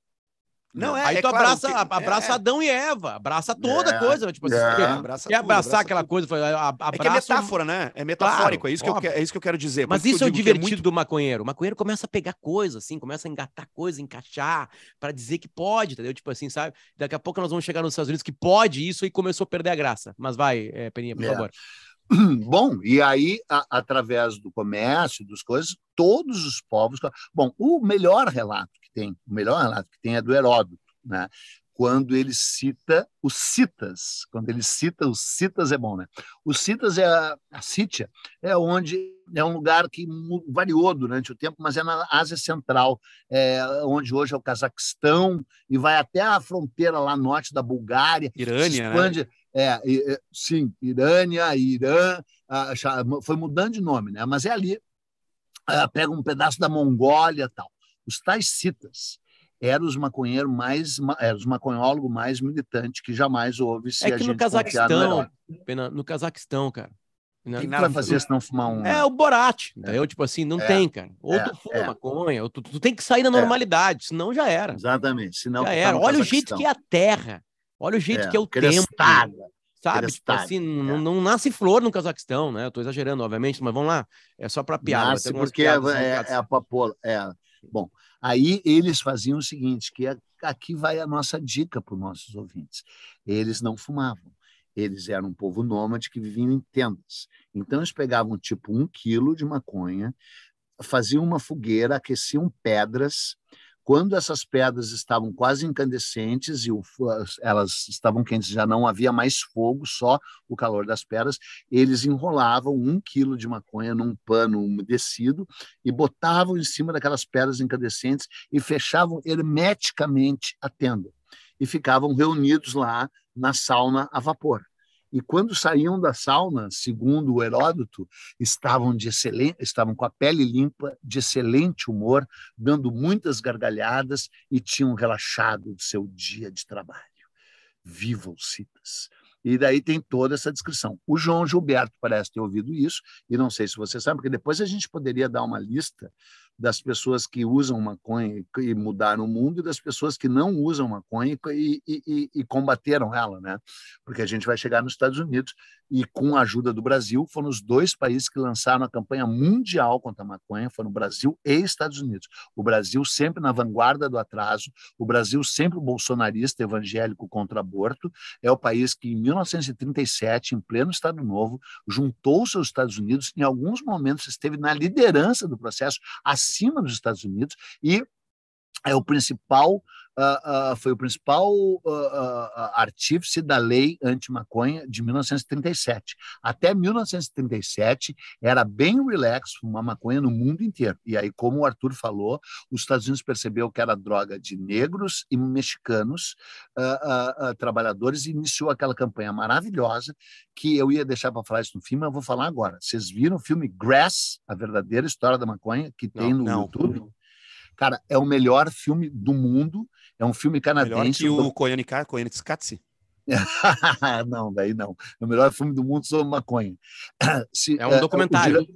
Não, é, aí é tu claro, abraça, que, abraça é, Adão e Eva, abraça toda a é, coisa. Tipo assim, é, quer, abraça quer tudo, abraçar abraça aquela tudo. coisa? Abraça... É que é metáfora, né? É metafórico, claro, é, isso que eu, é isso que eu quero dizer. Mas isso é o divertido muito... do maconheiro. O maconheiro começa a pegar coisa, assim, começa a engatar coisa, encaixar, para dizer que pode, entendeu? Tipo assim, sabe? Daqui a pouco nós vamos chegar nos Estados Unidos que pode isso e começou a perder a graça. Mas vai, é, Peninha, por favor. Bom, e aí, a, através do comércio, das coisas, todos os povos. Bom, o melhor relato tem, o melhor relato que tem é do Heródoto, né? Quando ele cita os citas, quando ele cita os citas é bom, né? Os citas é a, a Sítia, é onde é um lugar que variou durante o tempo, mas é na Ásia Central, é, onde hoje é o Cazaquistão e vai até a fronteira lá norte da Bulgária. Irânia, né? É, é, sim, Irânia, Irã, foi mudando de nome, né? mas é ali. Pega um pedaço da Mongólia tal. Os tais citas eram os maconheiros mais, eram os maconhólogos mais militantes que jamais houve se é que no Cazaquistão, no, no Cazaquistão, cara. Não, tem nada a fazer se não fumar um. É o Borat, é. Eu, tipo assim, não é. tem, cara. Ou é. tu fuma é. maconha, ou tu, tu, tem que sair da é. normalidade, senão já era. Exatamente. Senão já tá era. Olha o jeito que é a terra. Olha o jeito é, que é o tempo. Sabe? Tipo assim, não, é. não, nasce flor no Cazaquistão, né? Eu tô exagerando, obviamente, mas vamos lá. É só para piada. Nasce porque é, é, é, a papoula. É. Bom, aí eles faziam o seguinte, que aqui vai a nossa dica para os nossos ouvintes. Eles não fumavam. Eles eram um povo nômade que viviam em tendas. Então, eles pegavam tipo um quilo de maconha, faziam uma fogueira, aqueciam pedras, quando essas pedras estavam quase incandescentes e o, elas estavam quentes, já não havia mais fogo, só o calor das pedras, eles enrolavam um quilo de maconha num pano umedecido e botavam em cima daquelas pedras incandescentes e fechavam hermeticamente a tenda. E ficavam reunidos lá na sauna a vapor e quando saíam da sauna, segundo Heródoto, estavam de excelente, estavam com a pele limpa, de excelente humor, dando muitas gargalhadas e tinham relaxado do seu dia de trabalho. Viva os citas! E daí tem toda essa descrição. O João Gilberto parece ter ouvido isso, e não sei se você sabe, porque depois a gente poderia dar uma lista das pessoas que usam maconha e mudaram o mundo e das pessoas que não usam maconha e, e, e, combateram ela, né? Porque a gente vai chegar nos Estados Unidos e com a ajuda do Brasil foram os dois países que lançaram a campanha mundial contra a maconha, foram o Brasil e Estados Unidos. O Brasil sempre na vanguarda do atraso, o Brasil sempre bolsonarista evangélico contra aborto, é o país que em 1937, em pleno Estado Novo, juntou-se aos Estados Unidos, em alguns momentos esteve na liderança do processo, acima dos Estados Unidos e é o principal uh, foi o principal artífice da lei anti-maconha de 1937. Até 1937 era bem relax fumar maconha no mundo inteiro. E aí, como o Arthur falou, os Estados Unidos percebeu que era droga de negros e mexicanos trabalhadores e iniciou aquela campanha maravilhosa que eu ia deixar para falar isso no filme, mas eu vou falar agora. Vocês viram o filme Grass, a verdadeira história da maconha, que tem não, no não. YouTube? Cara, é o melhor filme do mundo. É um filme canadense. Melhor que o Koyaanisqatsi? Koyaanisqatsi? não, daí não. É o melhor filme do mundo sobre maconha. Se, é um é, documentário.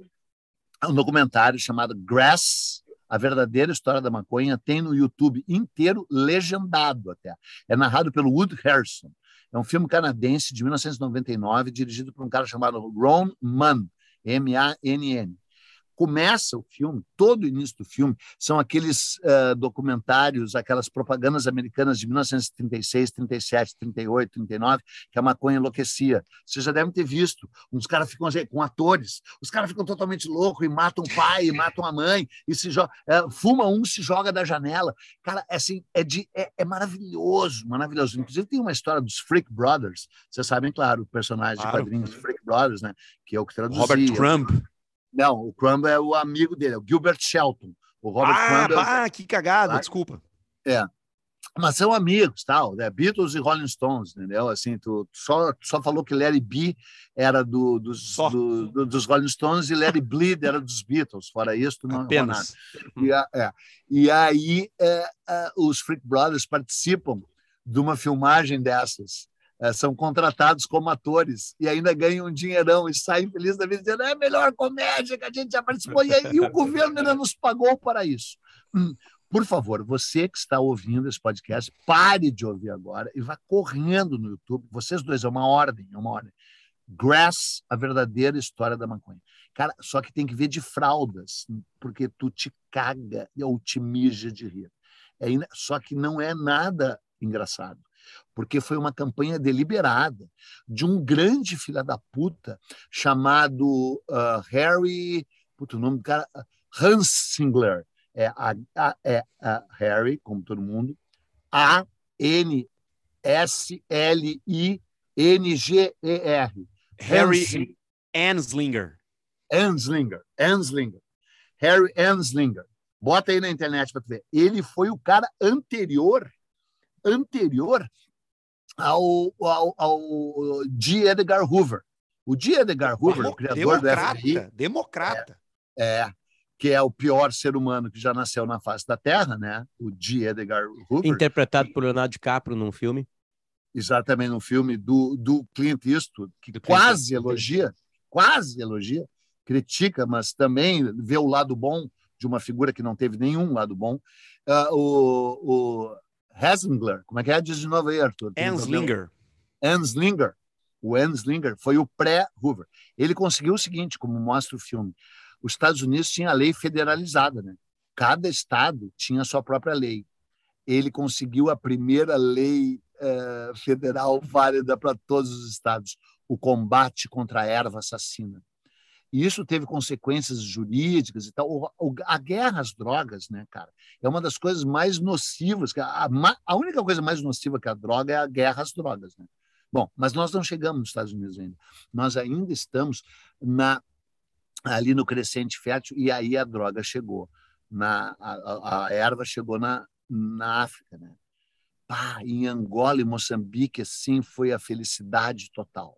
É um documentário chamado Grass, a verdadeira história da maconha. Tem no YouTube inteiro, legendado até. É narrado pelo Wood Harrison. É um filme canadense de 1999, dirigido por um cara chamado Ron Mann, M-A-N-N começa o filme, todo o início do filme, são aqueles uh, documentários, aquelas propagandas americanas de 1936, 37, 38, 39, que a maconha enlouquecia. Vocês já devem ter visto. Uns caras ficam com atores, os caras ficam totalmente loucos e matam o pai, e matam a mãe, e se joga, uh, fuma um, se joga da janela. Cara, é assim, é, de, é, é, maravilhoso, maravilhoso. Inclusive tem uma história dos Freak Brothers, vocês sabem, claro, o personagem claro. de quadrinhos Freak Brothers, né? Que é o que traduzia. Robert Crumb. Não, o Crumb é o amigo dele, é o Gilbert Shelton. O Robert ah, Crumb é... ah, que cagada, desculpa. É. Mas são amigos, tal, né? Beatles e Rolling Stones, entendeu? Assim, tu, só, só falou que Larry B era do, dos, do, do, dos Rolling Stones e Larry Bleed era dos Beatles. Fora isso, tu não Apenas. E, é, e aí é, é, os Freak Brothers participam de uma filmagem dessas é, são contratados como atores e ainda ganham um dinheirão e saem felizes da vida dizendo é a melhor comédia que a gente já participou e, aí, e o governo ainda nos pagou para isso. Hum. Por favor, você que está ouvindo esse podcast, pare de ouvir agora e vá correndo no YouTube. Vocês dois, é uma ordem, é uma ordem. Grass, a verdadeira história da maconha. Cara, só que tem que ver de fraldas, porque tu te caga ou te mija de rir. É, só que não é nada engraçado, porque foi uma campanha deliberada de um grande filha da puta chamado uh, Harry, puto, o nome do cara, Hansingler, é, a, a, é a Harry, como todo mundo, A N S L I N G E R. Harry Anslinger. Anslinger, Anslinger. Harry Anslinger. Bota aí na internet para ver. Ele foi o cara anterior anterior ao, ao, ao G. Edgar Hoover. O G. Edgar Hoover, Demo, o criador democrata, do FBI, democrata. É, é, que é o pior ser humano que já nasceu na face da Terra, né? O G. Edgar Hoover. Interpretado por Leonardo DiCaprio num filme. Exatamente, no filme do, do Clint Eastwood, que do quase Clint. elogia, quase elogia, critica, mas também vê o lado bom de uma figura que não teve nenhum lado bom. Uh, o, o Heslinger, como é que é? Diz de novo aí, Arthur. Anslinger. Anslinger. O Anslinger foi o pré-Hoover. Ele conseguiu o seguinte, como mostra o filme. Os Estados Unidos tinha a lei federalizada, né? Cada estado tinha a sua própria lei. Ele conseguiu a primeira lei uh, federal válida para todos os estados, o combate contra a erva assassina. E isso teve consequências jurídicas e tal. A guerra às drogas, né, cara, é uma das coisas mais nocivas. A, a única coisa mais nociva que a droga é a guerra às drogas, né? Bom, mas nós não chegamos nos Estados Unidos ainda. Nós ainda estamos na, ali no crescente fértil e aí a droga chegou. Na, a, a erva chegou na, na África, né? Pá, em Angola e Moçambique, assim, foi a felicidade total.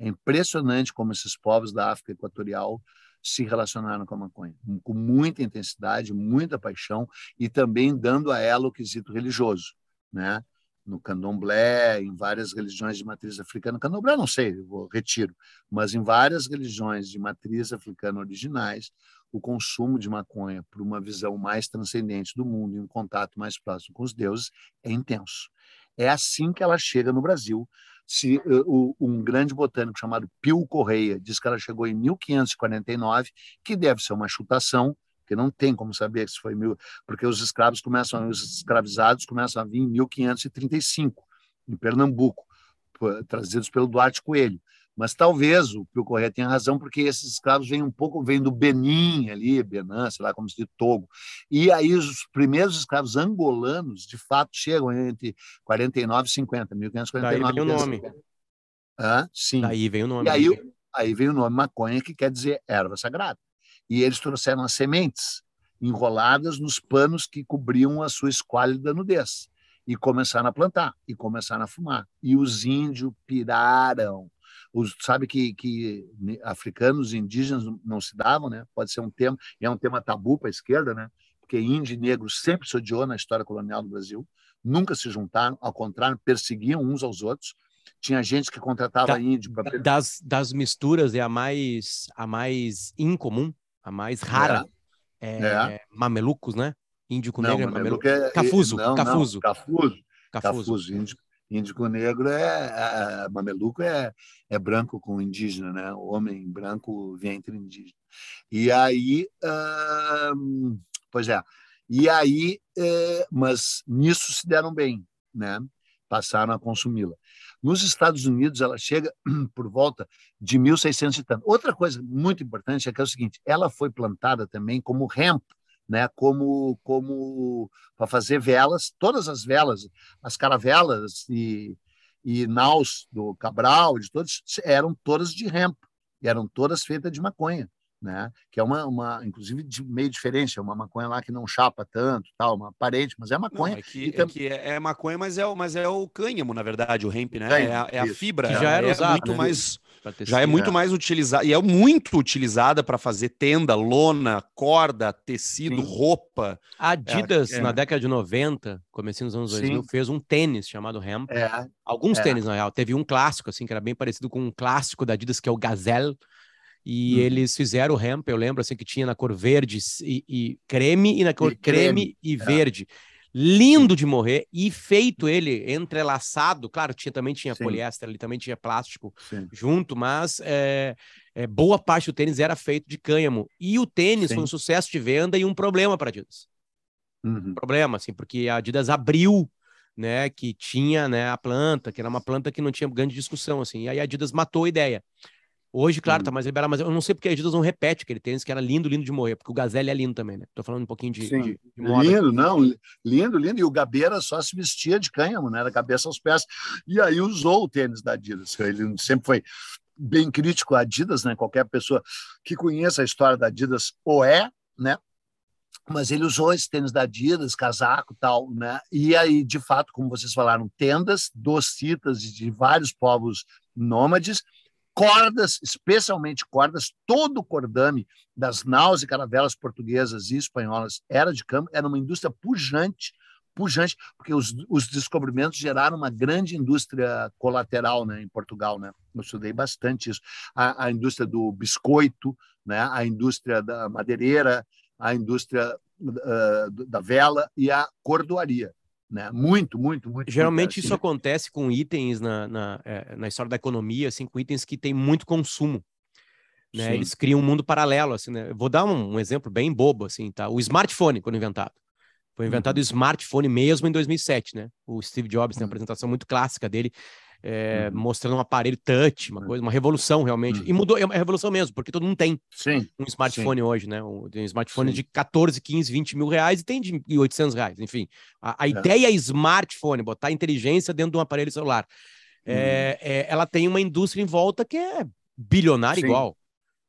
É impressionante como esses povos da África Equatorial se relacionaram com a maconha, com muita intensidade, muita paixão e também dando a ela o quesito religioso, né? No candomblé, em várias religiões de matriz africana, candomblé não sei, eu retiro, mas em várias religiões de matriz africana originais, o consumo de maconha por uma visão mais transcendente do mundo e um contato mais próximo com os deuses é intenso. É assim que ela chega no Brasil, se uh, um grande botânico chamado Pio Correia diz que ela chegou em 1549, que deve ser uma chutação, que não tem como saber se foi mil, porque os escravos começam, os escravizados começam a vir em 1535 em Pernambuco, trazidos pelo Duarte Coelho. Mas talvez o Pio Correia tenha razão, porque esses escravos vêm um pouco, vêm do Benin ali, Benin, sei lá como se diz, Togo. E aí os primeiros escravos angolanos, de fato, chegam entre 49 e 50, 1549. Daí vem o nome. Ah, sim. Daí vem o nome. E aí, aí vem o nome maconha, que quer dizer erva sagrada. E eles trouxeram as sementes enroladas nos panos que cobriam a sua esquálida nudez. E começaram a plantar, e começaram a fumar. E os índios piraram os, sabe que, que africanos indígenas não se davam, né? Pode ser um tema, e é um tema tabu para a esquerda, né? Porque índio e negro sempre se odiou na história colonial do Brasil, nunca se juntaram, ao contrário, perseguiam uns aos outros. Tinha gente que contratava da, índio para das, das misturas é a mais a mais incomum, a mais rara. É. É, é. Mamelucos, né? Índio com não, negro é mameluco. É, cafuso, não, cafuso. Não, cafuso. Cafuso. Cafuso. Índio, Índico negro é, mameluco é, é branco com indígena, né? Homem branco ventre indígena. E aí, hum, pois é, e aí, é, mas nisso se deram bem, né? Passaram a consumi-la. Nos Estados Unidos, ela chega por volta de 1600 e tanto. Outra coisa muito importante é que é o seguinte: ela foi plantada também como hemp, né, como como para fazer velas, todas as velas, as caravelas e, e naus do Cabral, de todos, eram todas de hemp, eram todas feitas de maconha né? Que é uma, uma inclusive de meio diferente, é uma maconha lá que não chapa tanto, tal, uma aparente, mas é maconha. Não, é, que, é, que é, é, maconha, mas é, mas é o cânhamo, na verdade, o hemp, né? é, a, é a fibra. Que já era é usado, muito né? mais já é muito mais utilizada e é muito utilizada para fazer tenda, lona, corda, tecido, Sim. roupa. A Adidas, é, na década de 90, comecinho dos anos Sim. 2000, fez um tênis chamado Hemp. Alguns tênis, na real. Teve um clássico, assim, que era bem parecido com um clássico da Adidas, que é o Gazelle, E uhum. eles fizeram o hemp, eu lembro assim que tinha na cor verde e, e creme e na cor e creme, creme, e é. verde. Lindo Sim. de morrer e feito ele entrelaçado, claro, tinha também tinha Sim. poliéster, ali também tinha plástico Sim. junto, mas é, é, boa parte do tênis era feito de cânhamo. E o tênis foi um sucesso de venda e um problema para a Adidas. Uhum. Um problema, assim, porque a Adidas abriu né, que tinha, né, a planta, que era uma planta que não tinha grande discussão, assim, e aí a Adidas matou a ideia. Hoje, claro, tá mais liberado, mas eu não sei porque a Adidas não repete aquele tênis que era lindo, lindo de morrer, porque o Gazelle é lindo também, né? Tô falando um pouquinho de, de, de moda. Lindo, não, lindo, lindo. E o Gabeira só se vestia de cânhamo, né? Da cabeça aos pés. E aí usou o tênis da Adidas. Ele sempre foi bem crítico à Adidas, né? Qualquer pessoa que conheça a história da Adidas ou é, né? mas ele usou esse tênis da Adidas, casaco tal, né? E aí, de fato, como vocês falaram, tendas docitas de vários povos nômades, cordas, especialmente cordas, todo o cordame das naus e caravelas portuguesas e espanholas era de campo, era uma indústria pujante, pujante, porque os, os descobrimentos geraram uma grande indústria colateral né, em Portugal. Né? Eu estudei bastante isso. A, a indústria do biscoito, né, a indústria da madeireira, a indústria uh, da vela e a cordoaria. Né? Muito, muito, muito. Geralmente muito isso acontece com itens na, na, é, na, história da economia, assim, com itens que têm muito consumo. Né? Eles criam um mundo paralelo, assim, né? Vou dar um, um, exemplo bem bobo, assim, tá? O smartphone, quando inventado. Foi inventado uhum. o smartphone mesmo em 2007, né? O Steve Jobs tem uma uhum. apresentação muito clássica dele é, uhum. mostrando um aparelho touch, uma uhum. coisa, uma revolução realmente. Uhum. E mudou, é uma revolução mesmo, porque todo mundo tem sim, um smartphone sim. hoje, né? Tem um smartphone sim. de 14, 15, 20 mil reais e tem de 800 reais, enfim. A, a é. ideia é smartphone, botar inteligência dentro de um aparelho celular. É, uhum. é, ela tem uma indústria em volta que é bilionária igual,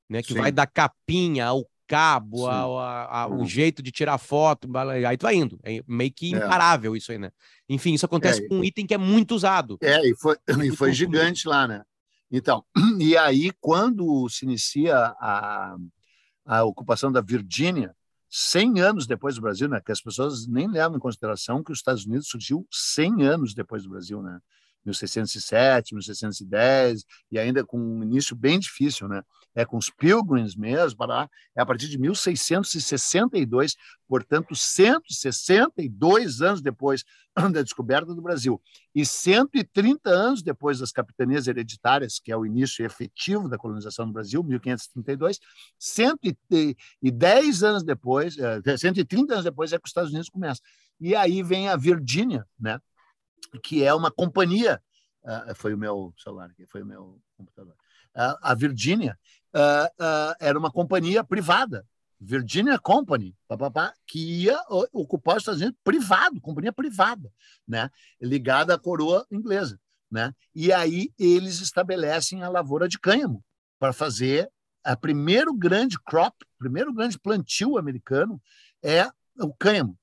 né? Que vai da capinha ao cabo, a, a, o jeito de tirar foto, aí tu vai indo. É meio que é. imparável é. isso aí, né? Enfim, isso acontece é, com um item que é muito usado. É, e foi, e foi gigante lá, né? Então, e aí, quando se inicia a, a ocupação da Virgínia, 100 anos depois do Brasil, né? Que as pessoas nem levam em consideração que os Estados Unidos surgiu 100 anos depois do Brasil, né? 1607, 1610, e ainda com um início bem difícil, né? É com os Pilgrims mesmo, para é a partir de 1662, portanto, 162 anos depois da descoberta do Brasil e 130 anos depois das capitanias hereditárias, que é o início efetivo da colonização do Brasil, 1532, 110 anos depois, 130 é, anos depois é que os Estados Unidos começam. E aí vem a Virgínia, né? Que é uma companhia, uh, foi o meu celular foi o meu computador, uh, a Virginia uh, era uma companhia privada, Virginia Company, que ia ocupar os Estados Unidos privado, companhia privada, né, ligada à coroa inglesa, né, e aí eles estabelecem a lavoura de cânhamo para fazer a primeiro grande crop, primeiro grande plantio americano é o cânhamo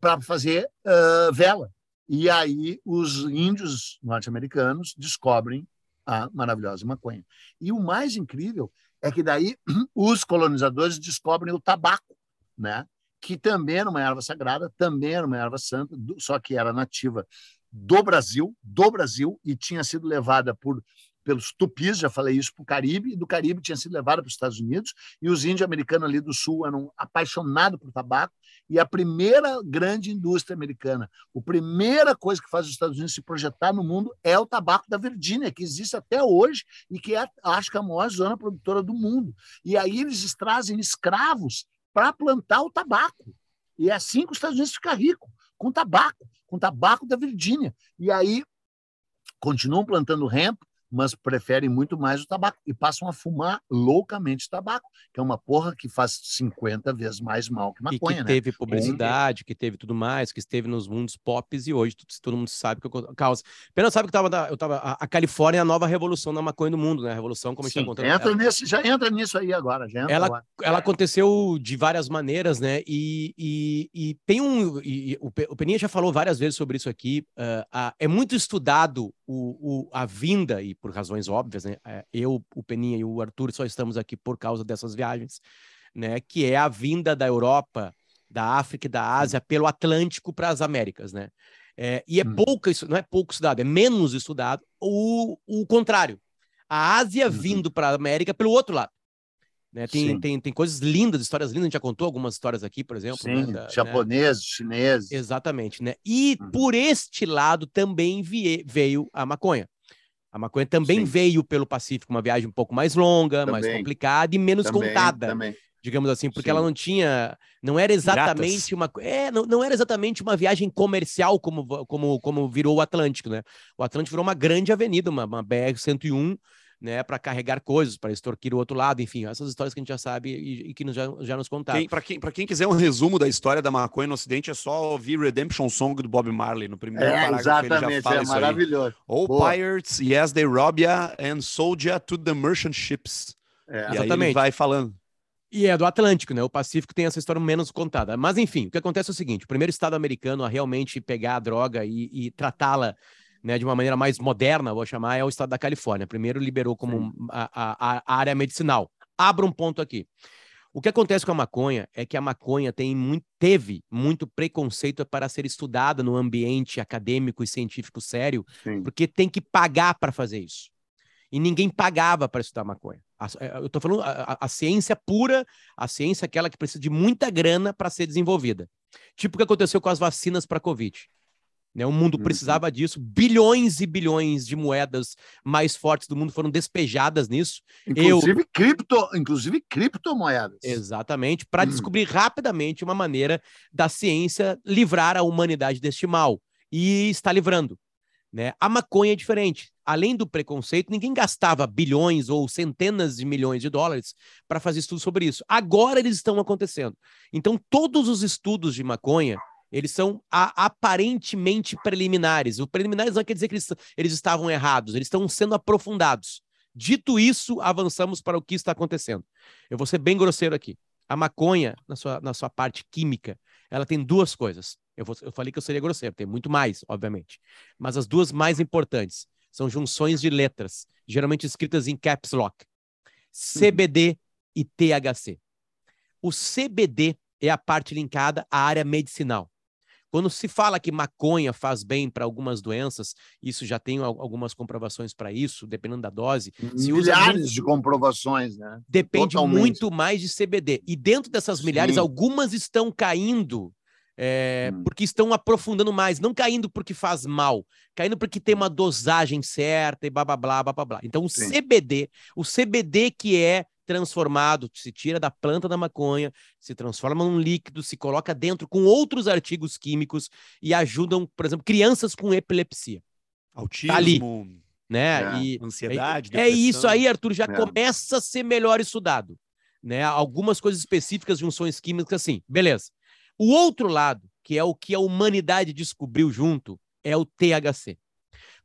para fazer uh, vela, e aí os índios norte-americanos descobrem a maravilhosa maconha. E o mais incrível é que daí os colonizadores descobrem o tabaco, né? que também era uma erva sagrada, também era uma erva santa, só que era nativa do Brasil, do Brasil, e tinha sido levada por pelos tupis, já falei isso, para o Caribe, e do Caribe tinha sido levada para os Estados Unidos, e os índios americanos ali do Sul eram apaixonados por tabaco, e a primeira grande indústria americana, a primeira coisa que faz os Estados Unidos se projetar no mundo é o tabaco da Virgínia, que existe até hoje e que é, acho que, a maior zona produtora do mundo. E aí eles trazem escravos para plantar o tabaco. E é assim que os Estados Unidos ficam ricos, com tabaco, com tabaco da Virgínia. E aí continuam plantando hemp, mas preferem muito mais o tabaco e passam a fumar loucamente tabaco, que é uma porra que faz 50 vezes mais mal que maconha, e que né? teve publicidade, que teve tudo mais, que esteve nos mundos pops e hoje todo mundo sabe que causa. Pena sabe que tava eu tava a, Califórnia é a nova revolução da maconha do mundo, né? A revolução como Sim, a gente tá Entra ela, nesse, já entra nisso aí agora, já ela, agora. ela aconteceu de várias maneiras, né? E, e, e tem um e, o, o Peninha já falou várias vezes sobre isso aqui. Uh, uh, é muito estudado o, o, a vinda e por razões óbvias, né? É, eu, o Peninha e o Arthur só estamos aqui por causa dessas viagens, né? Que é a vinda da Europa, da África e da Ásia pelo Atlântico para as Américas, né? É, e é hum. pouco isso, não é pouco estudado, é menos estudado o, o contrário. A Ásia uhum. vindo para a América pelo outro lado. Né? Tem, tem, tem coisas lindas, histórias lindas, a gente já contou algumas histórias aqui, por exemplo. Sim, né? da, japoneses, né? chineses. Exatamente, né? E uhum. por este lado também vie, veio a maconha. A maconha também Sim. veio pelo Pacífico, uma viagem um pouco mais longa, também. mais complicada e menos também, contada. Também. Digamos assim, porque Sim. ela não tinha. Não era exatamente Gratas. uma. É, não, não era exatamente uma viagem comercial como, como, como virou o Atlântico, né? O Atlântico virou uma grande avenida, uma, uma BR-101 né, para carregar coisas, para extorquir o outro lado, enfim, essas histórias que a gente já sabe e, e que nos, já, já nos contaram. Para quem, quem, quiser um resumo da história da maconha no Ocidente, é só ouvir Redemption Song do Bob Marley, no primeiro é, parágrafo exatamente, ele já fala é isso maravilhoso. All pirates, yes, they rob ya and sold ya to the merchant ships. É, e exatamente. ele vai falando. E é do Atlântico, né? O Pacífico tem essa história menos contada. Mas, enfim, o que acontece é o seguinte: o primeiro estado americano a realmente pegar a droga e, e tratá-la né, de uma maneira mais moderna, vou chamar, é o estado da Califórnia. Primeiro liberou como a, a, a, área medicinal. Abra um ponto aqui. O que acontece com a maconha é que a maconha tem muito, teve muito preconceito para ser estudada no ambiente acadêmico e científico sério, Sim. porque tem que pagar para fazer isso. E ninguém pagava para estudar maconha. É, eu estou falando a, a, ciência pura, a ciência aquela que precisa de muita grana para ser desenvolvida. Tipo o que aconteceu com as vacinas para Covid. Né? O mundo uhum. precisava disso. Bilhões e bilhões de moedas mais fortes do mundo foram despejadas nisso. Inclusive, Eu... cripto, inclusive criptomoedas. Exatamente, para uhum. descobrir rapidamente uma maneira da ciência livrar a humanidade deste mal. E está livrando. Né? A maconha é diferente. Além do preconceito, ninguém gastava bilhões ou centenas de milhões de dólares para fazer estudos sobre isso. Agora eles estão acontecendo. Então, todos os estudos de maconha eles são a, aparentemente preliminares. O preliminares não quer dizer que eles, eles estavam errados, eles estão sendo aprofundados. Dito isso, avançamos para o que está acontecendo. Eu vou ser bem grosseiro aqui. A maconha, na sua, na sua parte química, ela tem duas coisas. Eu, vou, eu falei que eu seria grosseiro, tem muito mais, obviamente. Mas as duas mais importantes são junções de letras, geralmente escritas em caps lock: CBD e THC. O CBD é a parte linkada à área medicinal. Quando se fala que maconha faz bem para algumas doenças, isso já tem algumas comprovações para isso, dependendo da dose. Se milhares muito... de comprovações, né? Depende Totalmente. muito mais de CBD. E dentro dessas milhares, Sim. algumas estão caindo é, hum. porque estão aprofundando mais, não caindo porque faz mal, caindo porque tem uma dosagem certa e blá blá blá blá blá. Então o Sim. CBD, o CBD que é transformado, se tira da planta da maconha, se transforma num líquido, se coloca dentro com outros artigos químicos e ajudam, por exemplo, crianças com epilepsia. Autismo. Tá ali, né? É, e, ansiedade. É, é isso aí, Arthur, já é. começa a ser melhor estudado. Né? Algumas coisas específicas, junções químicas, assim, beleza. O outro lado, que é o que a humanidade descobriu junto, é o THC.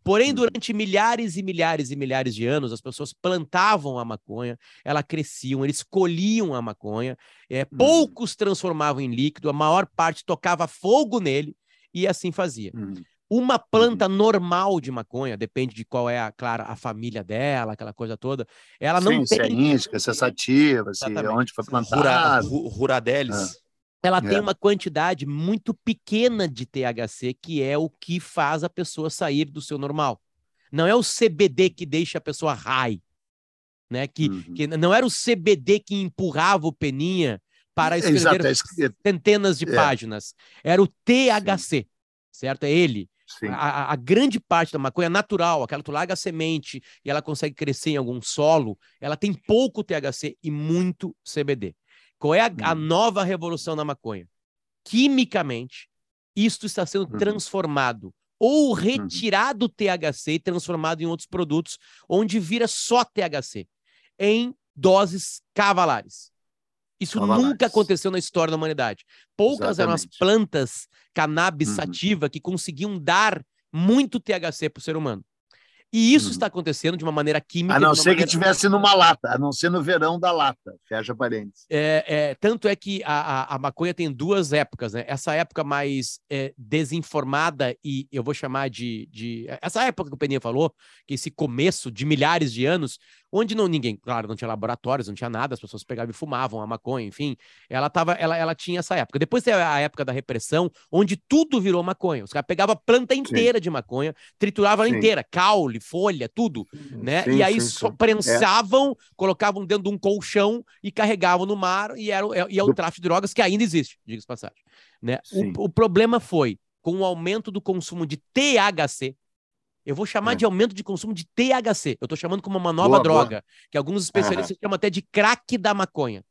Porém, durante milhares e milhares e milhares de anos, as pessoas plantavam a maconha, ela cresciam, eles colhiam a maconha, é, poucos transformavam em líquido, a maior parte tocava fogo nele e assim fazia. Uhum. Uma planta uhum. normal de maconha, depende de qual é, a, claro, a família dela, aquela coisa toda, ela não Sim, tem... Se é índica, se é sativa, se é onde foi plantado. Rura, ruradelis. Ah ela é. tem uma quantidade muito pequena de THC, que é o que faz a pessoa sair do seu normal. Não é o CBD que deixa a pessoa high, né? Que, uhum. que não era o CBD que empurrava o Peninha para escrever Exato, é centenas de é. páginas. Era o THC, Sim. certo? É ele. A, a, grande parte da maconha é natural, aquela tu larga a semente e ela consegue crescer em algum solo, ela tem pouco THC e muito CBD. Qual é a, a uhum. nova revolução na maconha? Quimicamente, isto está sendo uhum. transformado ou uhum. retirado o THC e transformado em outros produtos, onde vira só THC, em doses cavalares. Isso cavalares. nunca aconteceu na história da humanidade. Poucas Exatamente. eram as plantas cannabis uhum. sativa que conseguiam dar muito THC para o ser humano. E isso uhum. está acontecendo de uma maneira química. A não ser maneira... que tivesse numa lata, a não ser no verão da lata, fecha parênteses. É, é, tanto é que a, a, a, maconha tem duas épocas, né? Essa época mais é, desinformada e eu vou chamar de, de. Essa época que o Peninha falou, que esse começo de milhares de anos, onde não ninguém, claro, não tinha laboratórios, não tinha nada, as pessoas pegavam e fumavam a maconha, enfim. Ela tava, ela, ela tinha essa época. Depois tem a época da repressão, onde tudo virou maconha. Os caras pegavam a planta inteira sim. de maconha, trituravam ela inteira, caule, folha, tudo, né? Sim, e aí sim, prensavam, é. colocavam dentro de um colchão e carregavam no mar e era, e é o tráfico de drogas que ainda existe, diga-se passagem, né? O, o problema foi com o aumento do consumo de THC, eu vou chamar é. de aumento de consumo de THC. Eu estou chamando como uma nova boa, droga, boa. que alguns especialistas uhum. chamam até de crack da maconha.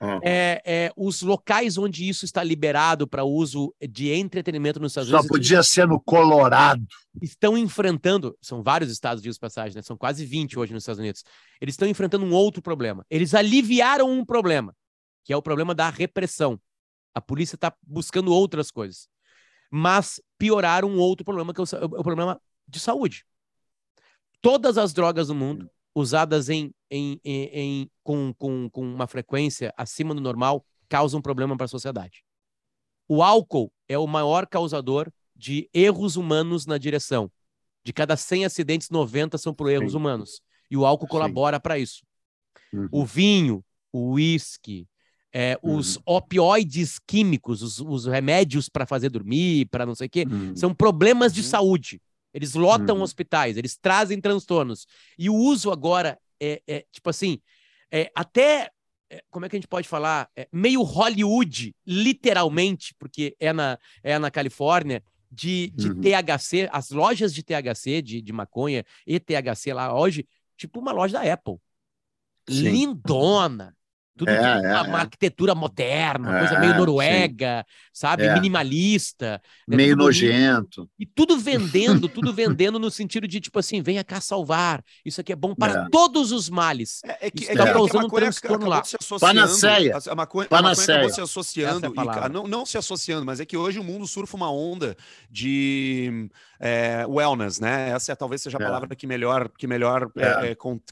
Uhum. É, é, os locais onde isso está liberado para uso de entretenimento nos Estados Unidos. Só podia ser no Colorado. Estão enfrentando, são vários estados de passagem, né? são quase 20 hoje nos Estados Unidos. Eles estão enfrentando um outro problema. Eles aliviaram um problema, que é o problema da repressão. A polícia está buscando outras coisas. Mas pioraram um outro problema, que é o, o problema de saúde. Todas as drogas do mundo usadas em, em, em, em com, com, com uma frequência acima do normal causam problema para a sociedade. O álcool é o maior causador de erros humanos na direção. De cada 100 acidentes, 90 são por erros Sim. humanos. E o álcool colabora para isso. Uhum. O vinho, o uísque, é, uhum. os opioides químicos, os, os remédios para fazer dormir, para não sei o quê, uhum. são problemas de uhum. saúde. Eles lotam uhum. hospitais, eles trazem transtornos. E o uso agora é, é tipo assim, é, até é, como é que a gente pode falar? É, meio Hollywood, literalmente, porque é na, é na Califórnia, de, de uhum. THC, as lojas de THC, de, de maconha e THC lá hoje, tipo uma loja da Apple. Sim. Lindona, tudo é, é, uma, uma, é. arquitetura moderna, uma coisa meio é, noruega, sim. sabe? É. Minimalista. Né? Meio nojento. E tudo vendendo, tudo vendendo no sentido de, tipo assim, venha cá salvar. Isso aqui é bom para todos os males. É, que está causando um transtorno lá. Panaceia. A maconha, Panaceia. acabou se associando, e, não, não se associando, mas é que hoje o mundo surfa uma onda de é, wellness, né? Essa é, talvez seja a palavra que melhor, que melhor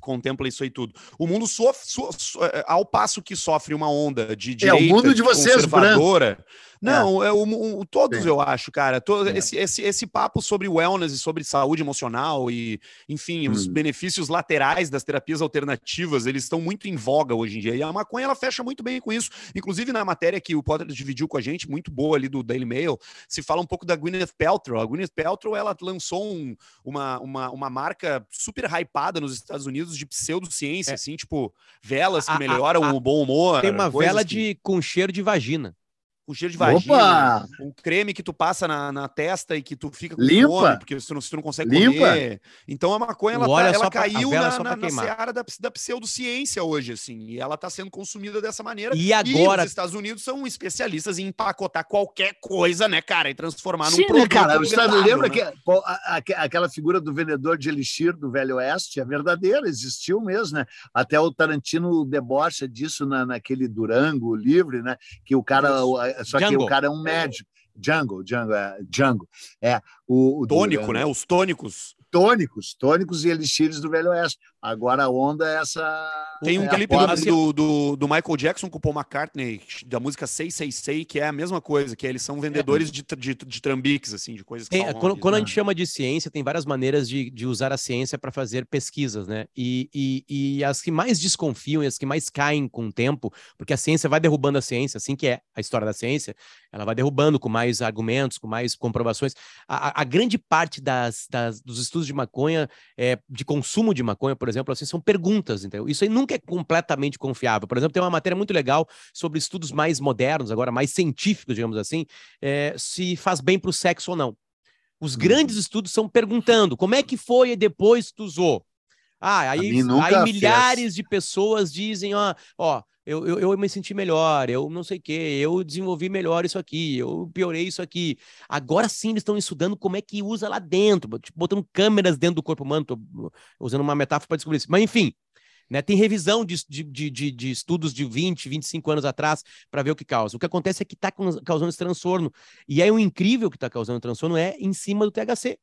contempla isso aí tudo. O mundo sofre, so, so, ao passo que sofre uma onda de direita, é, o mundo de vocês conservadora. Branco. Não, é. é o, o, todos Sim. eu acho, cara. Todo, é. esse, esse, esse papo sobre wellness e sobre saúde emocional e, enfim, hum. os benefícios laterais das terapias alternativas, eles estão muito em voga hoje em dia. E a maconha, ela fecha muito bem com isso. Inclusive, na matéria que o Potter dividiu com a gente, muito boa ali do Daily Mail, se fala um pouco da Gwyneth Paltrow. A Gwyneth Paltrow, ela lançou um, uma, uma, uma marca super hypada nos Estados Unidos de pseudociência, é. assim, tipo, velas que a, melhoram a, a, o bom humor. Tem uma vela de, com cheiro de vagina com cheiro de vagina, Opa! um creme que tu passa na, na testa e que tu fica com Limpa. fome, porque se tu, não, se tu não consegue Limpa. comer. Então a maconha, ela, tá, ela caiu pra, na, na, na seara da, da pseudociência hoje, assim, e ela tá sendo consumida dessa maneira. E agora... E os Estados Unidos são especialistas em empacotar qualquer coisa, né, cara, e transformar Sim, num produto. Né, cara, você lembra né? que aquela figura do vendedor de elixir do Velho Oeste é verdadeira, existiu mesmo, né? Até o Tarantino debocha disso na, naquele Durango livre, né? Que o cara... Isso só Django. que o cara é um médico. Django, Django, é, Django. É, o, o Tônico, do, né? Os tônicos. Tônicos, tônicos e elixires do Velho Oeste. Agora a onda é essa. Tem um é clipe do, do, do, Michael Jackson com o Paul McCartney, da música 666, que é a mesma coisa, que eles são vendedores é. de, de, de, trambiques, assim, de coisas que tem, Quando, quando a gente chama de ciência, tem várias maneiras de, de usar a ciência para fazer pesquisas, né? E, e, e as que mais desconfiam e as que mais caem com o tempo, porque a ciência vai derrubando a ciência, assim que é a história da ciência, ela vai derrubando com mais argumentos, com mais comprovações. A, a grande parte das, das, dos estudos de maconha, é, de consumo de maconha, por exemplo, assim, são perguntas, entendeu? Isso aí nunca é completamente confiável. Por exemplo, tem uma matéria muito legal sobre estudos mais modernos, agora mais científicos, digamos assim, é, se faz bem para o sexo ou não. Os grandes uhum. estudos são perguntando como é que foi depois que tu usou. Ah, aí, aí milhares fez. de pessoas dizem, ó, ó, eu, eu, eu, me senti melhor, eu não sei o quê, eu desenvolvi melhor isso aqui, eu piorei isso aqui. Agora sim eles estão estudando como é que usa lá dentro, tipo, botando câmeras dentro do corpo humano, tô usando uma metáfora para descobrir isso. Mas enfim, né, tem revisão de, de, de, de, estudos de 20, 25 anos atrás para ver o que causa. O que acontece é que está causando esse transtorno. E aí o incrível que está causando o transtorno é em cima do THC.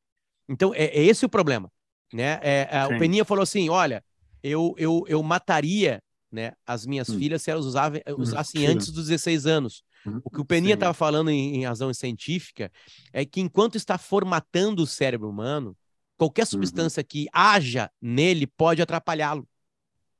Então, é, é esse o problema. Né? É, é o Peninha falou assim: olha, eu, eu, eu mataria né, as minhas hum. filhas se elas usavam, hum, usassem antes dos 16 anos. Hum, o que o Peninha estava falando em, em, razão científica é que enquanto está formatando o cérebro humano, qualquer uhum. substância uhum. que haja nele pode atrapalhá-lo.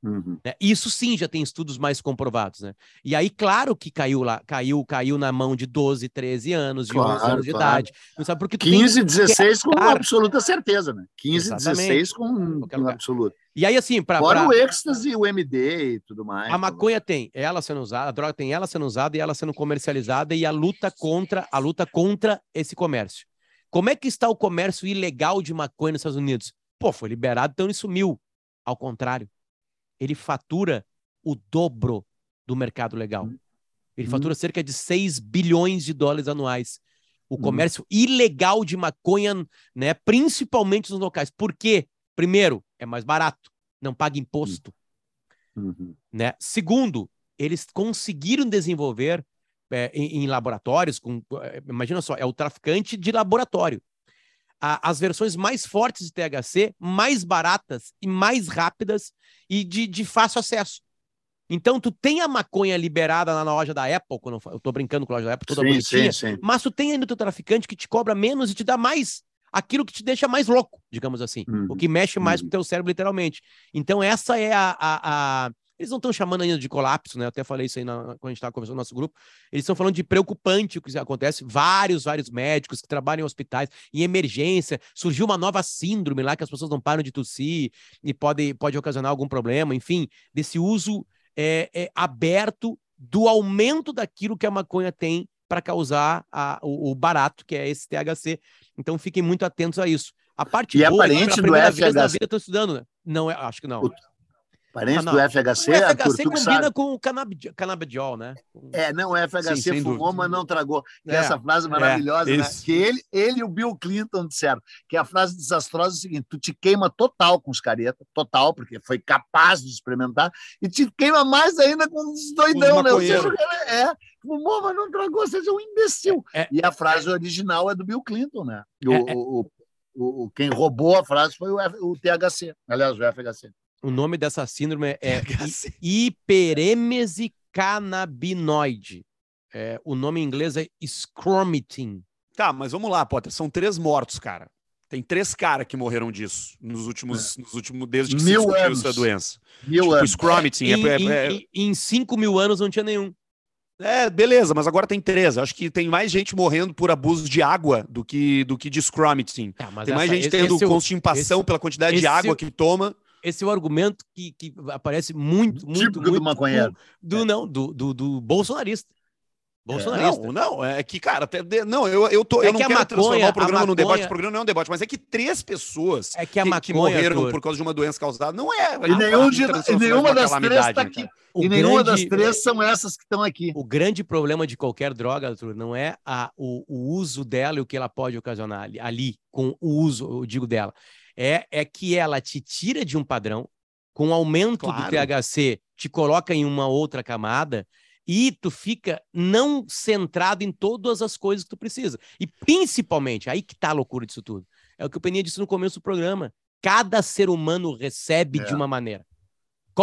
Uhum. Né? Isso sim já tem estudos mais comprovados, né? E aí, claro que caiu lá, caiu, caiu na mão de 12, 13 anos, de claro, 11 anos de claro. idade. Não sabe porque 15, 16 com absoluta certeza, né? 15, Exatamente. 16 com, com absoluto. E aí, assim, para. Fora pra... o êxtase, o MD e tudo mais. A maconha tem ela sendo usada, a droga tem ela sendo usada e ela sendo comercializada e a luta contra a luta contra esse comércio. Como é que está o comércio ilegal de maconha nos Estados Unidos? Pô, foi liberado, então ele sumiu. Ao contrário, ele fatura o dobro do mercado legal. Hum. Ele hum. fatura cerca de 6 bilhões de dólares anuais. O hum. comércio ilegal de maconha, né, principalmente nos locais. Por quê? Primeiro, é mais barato, não paga imposto. Uhum. Né? Segundo, eles conseguiram desenvolver é, em, em, laboratórios, com, é, imagina só, é o traficante de laboratório. A, as versões mais fortes de THC, mais baratas e mais rápidas e de, de fácil acesso. Então, tu tem a maconha liberada na loja da Apple, quando eu tô brincando com a loja da Apple, toda sim, bonitinha, sim, sim. mas tu tem ainda o teu traficante que te cobra menos e te dá mais aquilo que te deixa mais louco, digamos assim, uhum. o que mexe mais uhum. com o teu cérebro, literalmente. Então, essa é a, a, a... Eles não estão chamando ainda de colapso, né? Eu até falei isso aí na, quando a gente estava conversando no nosso grupo. Eles estão falando de preocupante o que acontece. Vários, vários médicos que trabalham em hospitais, em emergência. Surgiu uma nova síndrome lá que as pessoas não param de tossir e pode, pode ocasionar algum problema. Enfim, desse uso é, é aberto do aumento daquilo que a maconha tem para causar a, o, o, barato, que é esse THC. Então fiquem muito atentos a isso. A parte e boa, é parente do FHC. Estou estudando, né? Não, é, acho que não. O Parente ah, do FHC, o FHC Arthur, combina com o canab canabidiol, né? É, não, o FHC Sim, fumou, dúvida. mas não tragou. É, essa frase é, maravilhosa, é, né? Que ele, ele e o Bill Clinton disseram que a frase desastrosa é o seguinte: tu te queima total com os caretas, total, porque foi capaz de experimentar, e te queima mais ainda com os doidão, né? Ou seja, é, fumou, mas não tragou, seja um imbecil. É, é, e a frase original é do Bill Clinton, né? O, é, o, o, o, quem roubou a frase foi o, F, o THC, aliás, o FHC. O nome dessa síndrome é hiperêmese canabinoide. É, o nome em inglês é scromitin. Tá, mas vamos lá, Potter. São três mortos, cara. Tem três caras que morreram disso nos últimos, é. nos últimos desde que mil se descobriu essa doença. Mil tipo, anos. Scromitin. É, é, é, em, em cinco mil anos não tinha nenhum. É, beleza, mas agora tem três. Acho que tem mais gente morrendo por abuso de água do que, do que de scromitin. É, tem mais essa, gente esse, tendo esse, constipação esse, pela quantidade de água que toma. Esse é o argumento que, que aparece muito, muito, Típico muito. do maconheiro. Do, é. Não, do, do, do bolsonarista. Bolsonarista. É, não, não, é que, cara, até, não, eu, eu, tô, é eu não quero maconha, transformar o programa maconha, num debate, o programa não é um debate, mas é que três pessoas é que, a maconha, que morreram por causa de uma doença causada, não é. E, nenhum de, e nenhuma das três está aqui. O e grande, nenhuma das três são essas que estão aqui. O grande problema de qualquer droga, Arthur, não é a, o, o uso dela e o que ela pode ocasionar ali, ali com o uso, eu digo dela. É, é que ela te tira de um padrão, com o aumento claro. do THC, te coloca em uma outra camada e tu fica não centrado em todas as coisas que tu precisa. E principalmente, aí que tá a loucura disso tudo. É o que o Peninha disse no começo do programa. Cada ser humano recebe é. de uma maneira.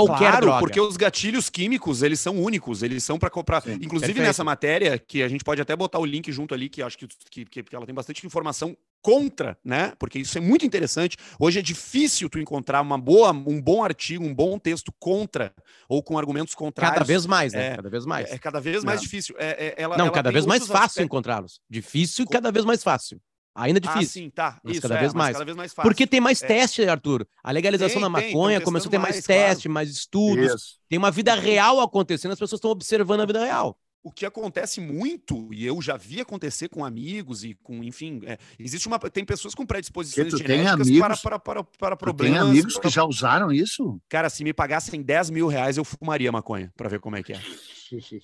Qualquer claro, droga. porque os gatilhos químicos, eles são únicos, eles são para comprar. Sim, Inclusive perfeito. nessa matéria, que a gente pode até botar o link junto ali, que acho que, que, que ela tem bastante informação contra, né? Porque isso é muito interessante. Hoje é difícil tu encontrar uma boa, um bom artigo, um bom texto contra ou com argumentos contrários. Cada vez mais, né? É, cada vez mais. É, é cada vez mais difícil. É, é, ela, Não, ela cada vez mais fácil encontrá-los. Difícil e cada vez mais fácil. Ainda ah, difícil. Ah, sim, tá. Mas Isso, cada, é, vez mais. cada vez mais fácil. Porque tem mais é. teste, Arthur. A legalização tem, da maconha tem, começou a ter mais, mais teste, claro. mais estudos. Isso. Tem uma vida real acontecendo, as pessoas estão observando a vida real o que acontece muito, e eu já vi acontecer com amigos e com, enfim, é, existe uma. Tem pessoas com predisposições genéticas amigos, para, para, para, para problemas. Tem amigos que já usaram isso? Cara, se me pagassem 10 mil reais, eu fumaria maconha, para ver como é que é.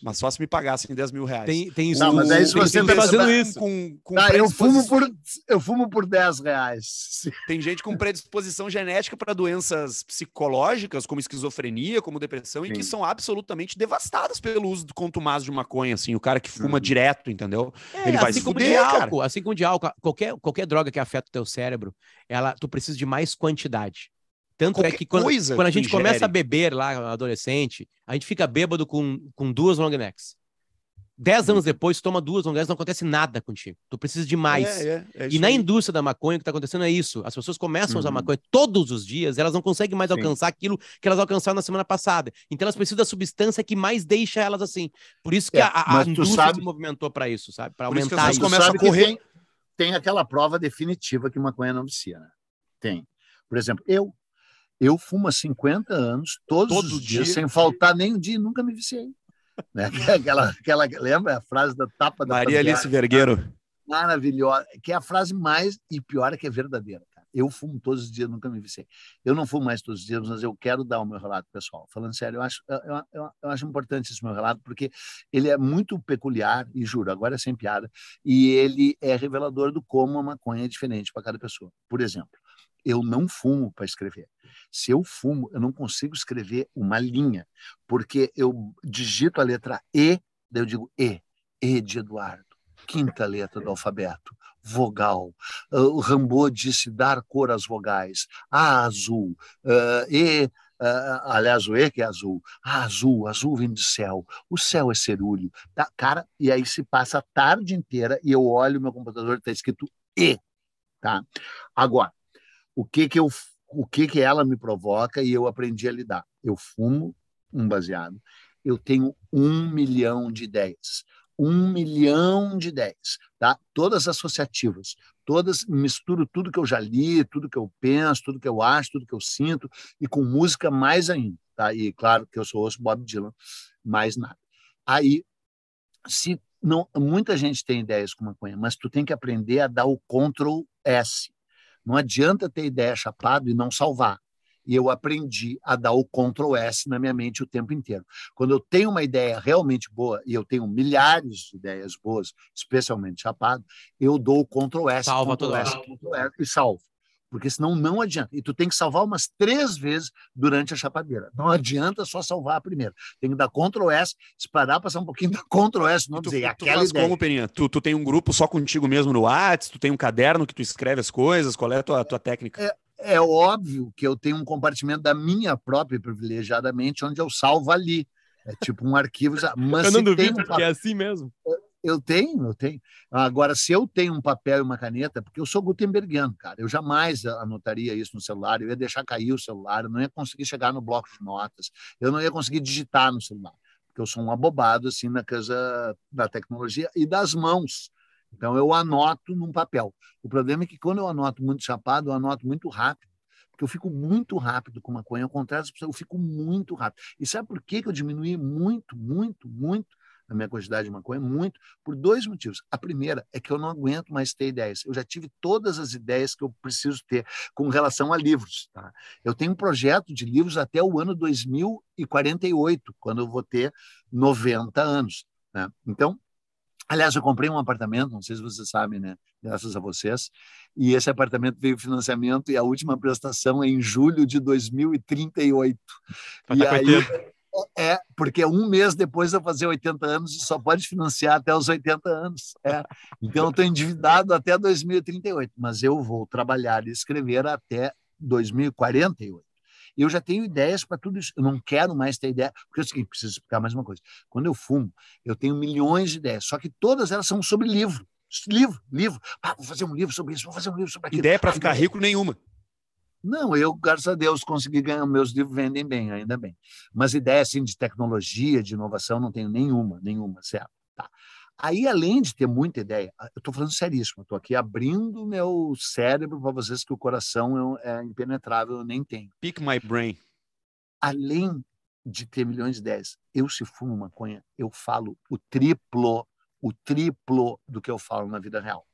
Mas só se me pagassem 10 mil reais. Tem, tem isso. Não, mas aí se você está fazendo isso. Com, com tá, eu, fumo por, eu fumo por 10 reais. Tem gente com predisposição genética para doenças psicológicas, como esquizofrenia, como depressão, Sim. e que são absolutamente devastadas pelo uso do contumaz de maconha, assim. O cara que fuma uhum. direto, entendeu? É, Ele vai assim se fuder, de álcool, cara. Assim como de álcool. Qualquer, qualquer droga que afeta o teu cérebro, ela, tu precisa de mais quantidade. Tanto é Qualquer é que quando, quando a gente começa a beber lá, adolescente, a gente fica bêbado com, com duas long necks. Dez anos depois, toma duas ou dez, não acontece nada contigo. Tu precisa de mais. É, é, é e na aí. indústria da maconha, o que está acontecendo é isso. As pessoas começam uhum. a usar uhum. maconha todos os dias, elas não conseguem mais Sim. alcançar aquilo que elas alcançaram na semana passada. Então elas precisam da substância que mais deixa elas assim. Por isso que é, a, a indústria sabe... se movimentou para isso, sabe? Para aumentar isso. Começa a correr. Tem, tem, aquela prova definitiva que maconha não vicia, né? Tem. Por exemplo, eu eu fumo há 50 anos, todos Todo os dias, dia. sem faltar nem um dia, nunca me viciei. Né? Aquela, aquela, lembra a frase da tapa da Maria Alice Vergueiro. Maravilhosa, que é a frase mais e pior é que é verdadeira. Cara. Eu fumo todos os dias, nunca me viciei. Eu não fumo mais todos os dias, mas eu quero dar o meu relato pessoal. Falando sério, eu acho, eu, eu, eu acho importante esse meu relato, porque ele é muito peculiar, e juro, agora é sem piada, e ele é revelador do como a maconha é diferente para cada pessoa. Por exemplo, eu não fumo para escrever. Se eu fumo, eu não consigo escrever uma linha, porque eu digito a letra E, daí eu digo E, E de Eduardo, quinta letra do alfabeto, vogal. Uh, o Rambo disse dar cor às vogais. A azul, uh, E Uh, aliás, o E que é azul. Ah, azul, azul vem do céu. O céu é cerúleo. Tá, cara, e aí se passa a tarde inteira e eu olho meu computador está escrito E. Tá? Agora, o que que eu o que que ela me provoca e eu aprendi a lidar. Eu fumo um baseado, eu tenho um milhão de ideias, um milhão de ideias, tá? Todas associativas, todas misturo tudo que eu já li, tudo que eu penso, tudo que eu acho, tudo que eu sinto e com música mais ainda, tá? E claro que eu sou ouço Bob Dylan, mais nada. Aí, se não, muita gente tem ideias com maconha, mas tu tem que aprender a dar o Ctrl S. Não adianta ter ideia chapado e não salvar. E eu aprendi a dar o Ctrl S na minha mente o tempo inteiro. Quando eu tenho uma ideia realmente boa, e eu tenho milhares de ideias boas, especialmente chapado, eu dou o Ctrl S, Salva Ctrl S, Ctrl S e salvo porque senão não adianta. E tu tem que salvar umas três vezes durante a chapadeira. Não adianta só salvar a primeira. Tem que dar Ctrl S, esperar passar um pouquinho da Ctrl S, não tu, dizer tu aquela faz ideia. como, Peninha? Tu, tu tem um grupo só contigo mesmo no WhatsApp? Tu tem um caderno que tu escreve as coisas? Qual é a tua, tua técnica? É, é óbvio que eu tenho um compartimento da minha própria privilegiadamente, onde eu salvo ali. É tipo um arquivo. Mas eu não duvido, um... porque é assim mesmo. Eu tenho, eu tenho. Agora, se eu tenho um papel e uma caneta, porque eu sou gutenbergiano, cara, eu jamais anotaria isso no celular, eu ia deixar cair o celular, eu não ia conseguir chegar no bloco de notas, eu não ia conseguir digitar no celular, porque eu sou um abobado, assim, na coisa da tecnologia e das mãos. Então, eu anoto num papel. O problema é que quando eu anoto muito chapado, eu anoto muito rápido porque eu fico muito rápido com maconha, ao contrário eu fico muito rápido. E sabe por que eu diminui muito, muito, muito a minha quantidade de maconha, muito, por dois motivos. A primeira é que eu não aguento mais ter ideias. Eu já tive todas as ideias que eu preciso ter com relação a livros. Tá? Eu tenho um projeto de livros até o ano 2048, quando eu vou ter 90 anos. Né? Então, Aliás, eu comprei um apartamento, não sei se vocês sabem, né? Graças a vocês. E esse apartamento veio financiamento e a última prestação é em julho de 2038. Tá e aí, é, porque é um mês depois de eu fazer 80 anos e só pode financiar até os 80 anos. É. Então, eu estou endividado até 2038, mas eu vou trabalhar e escrever até 2048. Eu já tenho ideias para tudo isso. Eu não quero mais ter ideia, porque é o seguinte, preciso explicar mais uma coisa. Quando eu fumo, eu tenho milhões de ideias, só que todas elas são sobre livro. Livro, livro. Ah, vou fazer um livro sobre isso, vou fazer um livro sobre aquilo. Ideia para ficar rico nenhuma. Não, eu, graças a Deus, consegui ganhar. Meus livros vendem bem, ainda bem. Mas ideia assim, de tecnologia, de inovação, não tenho nenhuma, nenhuma, certo? Tá. Aí, além de ter muita ideia, eu estou falando seríssimo, estou aqui abrindo meu cérebro para vocês que o coração é, é impenetrável, eu nem tenho. Pick my brain. Além de ter milhões de ideias, eu se fumo maconha, eu falo o triplo o triplo do que eu falo na vida real.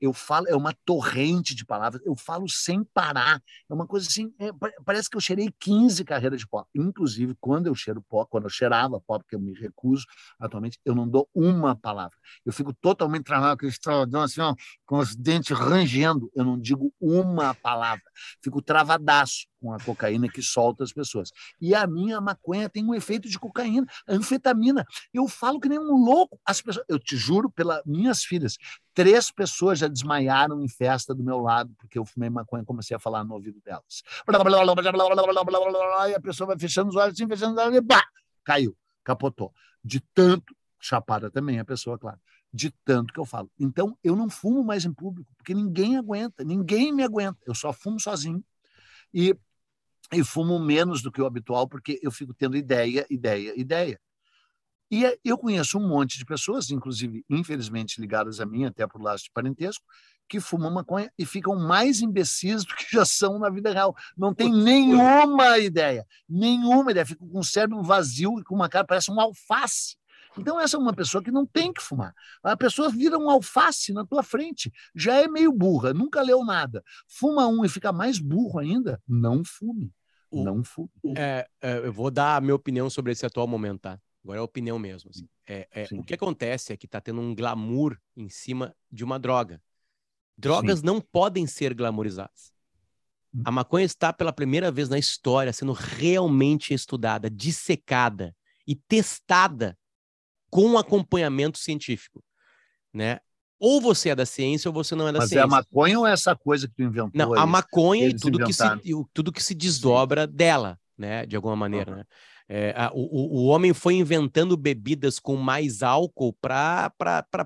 Eu falo, é uma torrente de palavras, eu falo sem parar. É uma coisa assim, é, parece que eu cheirei 15 carreiras de pó. Inclusive, quando eu cheiro pó, quando eu cheirava pó, porque eu me recuso atualmente, eu não dou uma palavra. Eu fico totalmente travado, com estradão, assim, ó, com os dentes rangendo. Eu não digo uma palavra. Fico travadaço com a cocaína que solta as pessoas. E a minha maconha tem um efeito de cocaína, anfetamina. Eu falo que nem um louco. As pessoas, eu te juro, pelas minhas filhas, três pessoas já desmaiaram em festa do meu lado, porque eu fumei maconha e comecei a falar no ouvido delas. E a pessoa vai fechando os olhos, assim, fechando os olhos, e bah, caiu, capotou. De tanto chapada também a pessoa, claro, de tanto que eu falo. Então, eu não fumo mais em público, porque ninguém aguenta, ninguém me aguenta. Eu só fumo sozinho e, e fumo menos do que o habitual, porque eu fico tendo ideia, ideia, ideia. E eu conheço um monte de pessoas, inclusive, infelizmente, ligadas a mim, até por laço de parentesco, que fumam maconha e ficam mais imbecis do que já são na vida real. Não tem nenhuma ideia, nenhuma ideia. Ficam com o cérebro vazio e com uma cara, parece um alface. Então, essa é uma pessoa que não tem que fumar. A pessoa vira um alface na tua frente. Já é meio burra, nunca leu nada. Fuma um e fica mais burro ainda. Não fume. Não fume. É, é, eu vou dar a minha opinião sobre esse atual momento, tá? Agora é opinião mesmo. Assim. É, é o que acontece é que está tendo um glamour em cima de uma droga. Drogas Sim. não podem ser glamorizadas. Hum. A maconha está pela primeira vez na história sendo realmente estudada, dissecada e testada com acompanhamento científico, né? Ou você é da ciência ou você não é da Mas ciência. Mas é a maconha ou é essa coisa que tu inventou? Não, aí? a maconha e tudo que, se, tudo que se desdobra dela, né? De alguma maneira, uhum. né? É, a, o, o homem foi inventando bebidas com mais álcool para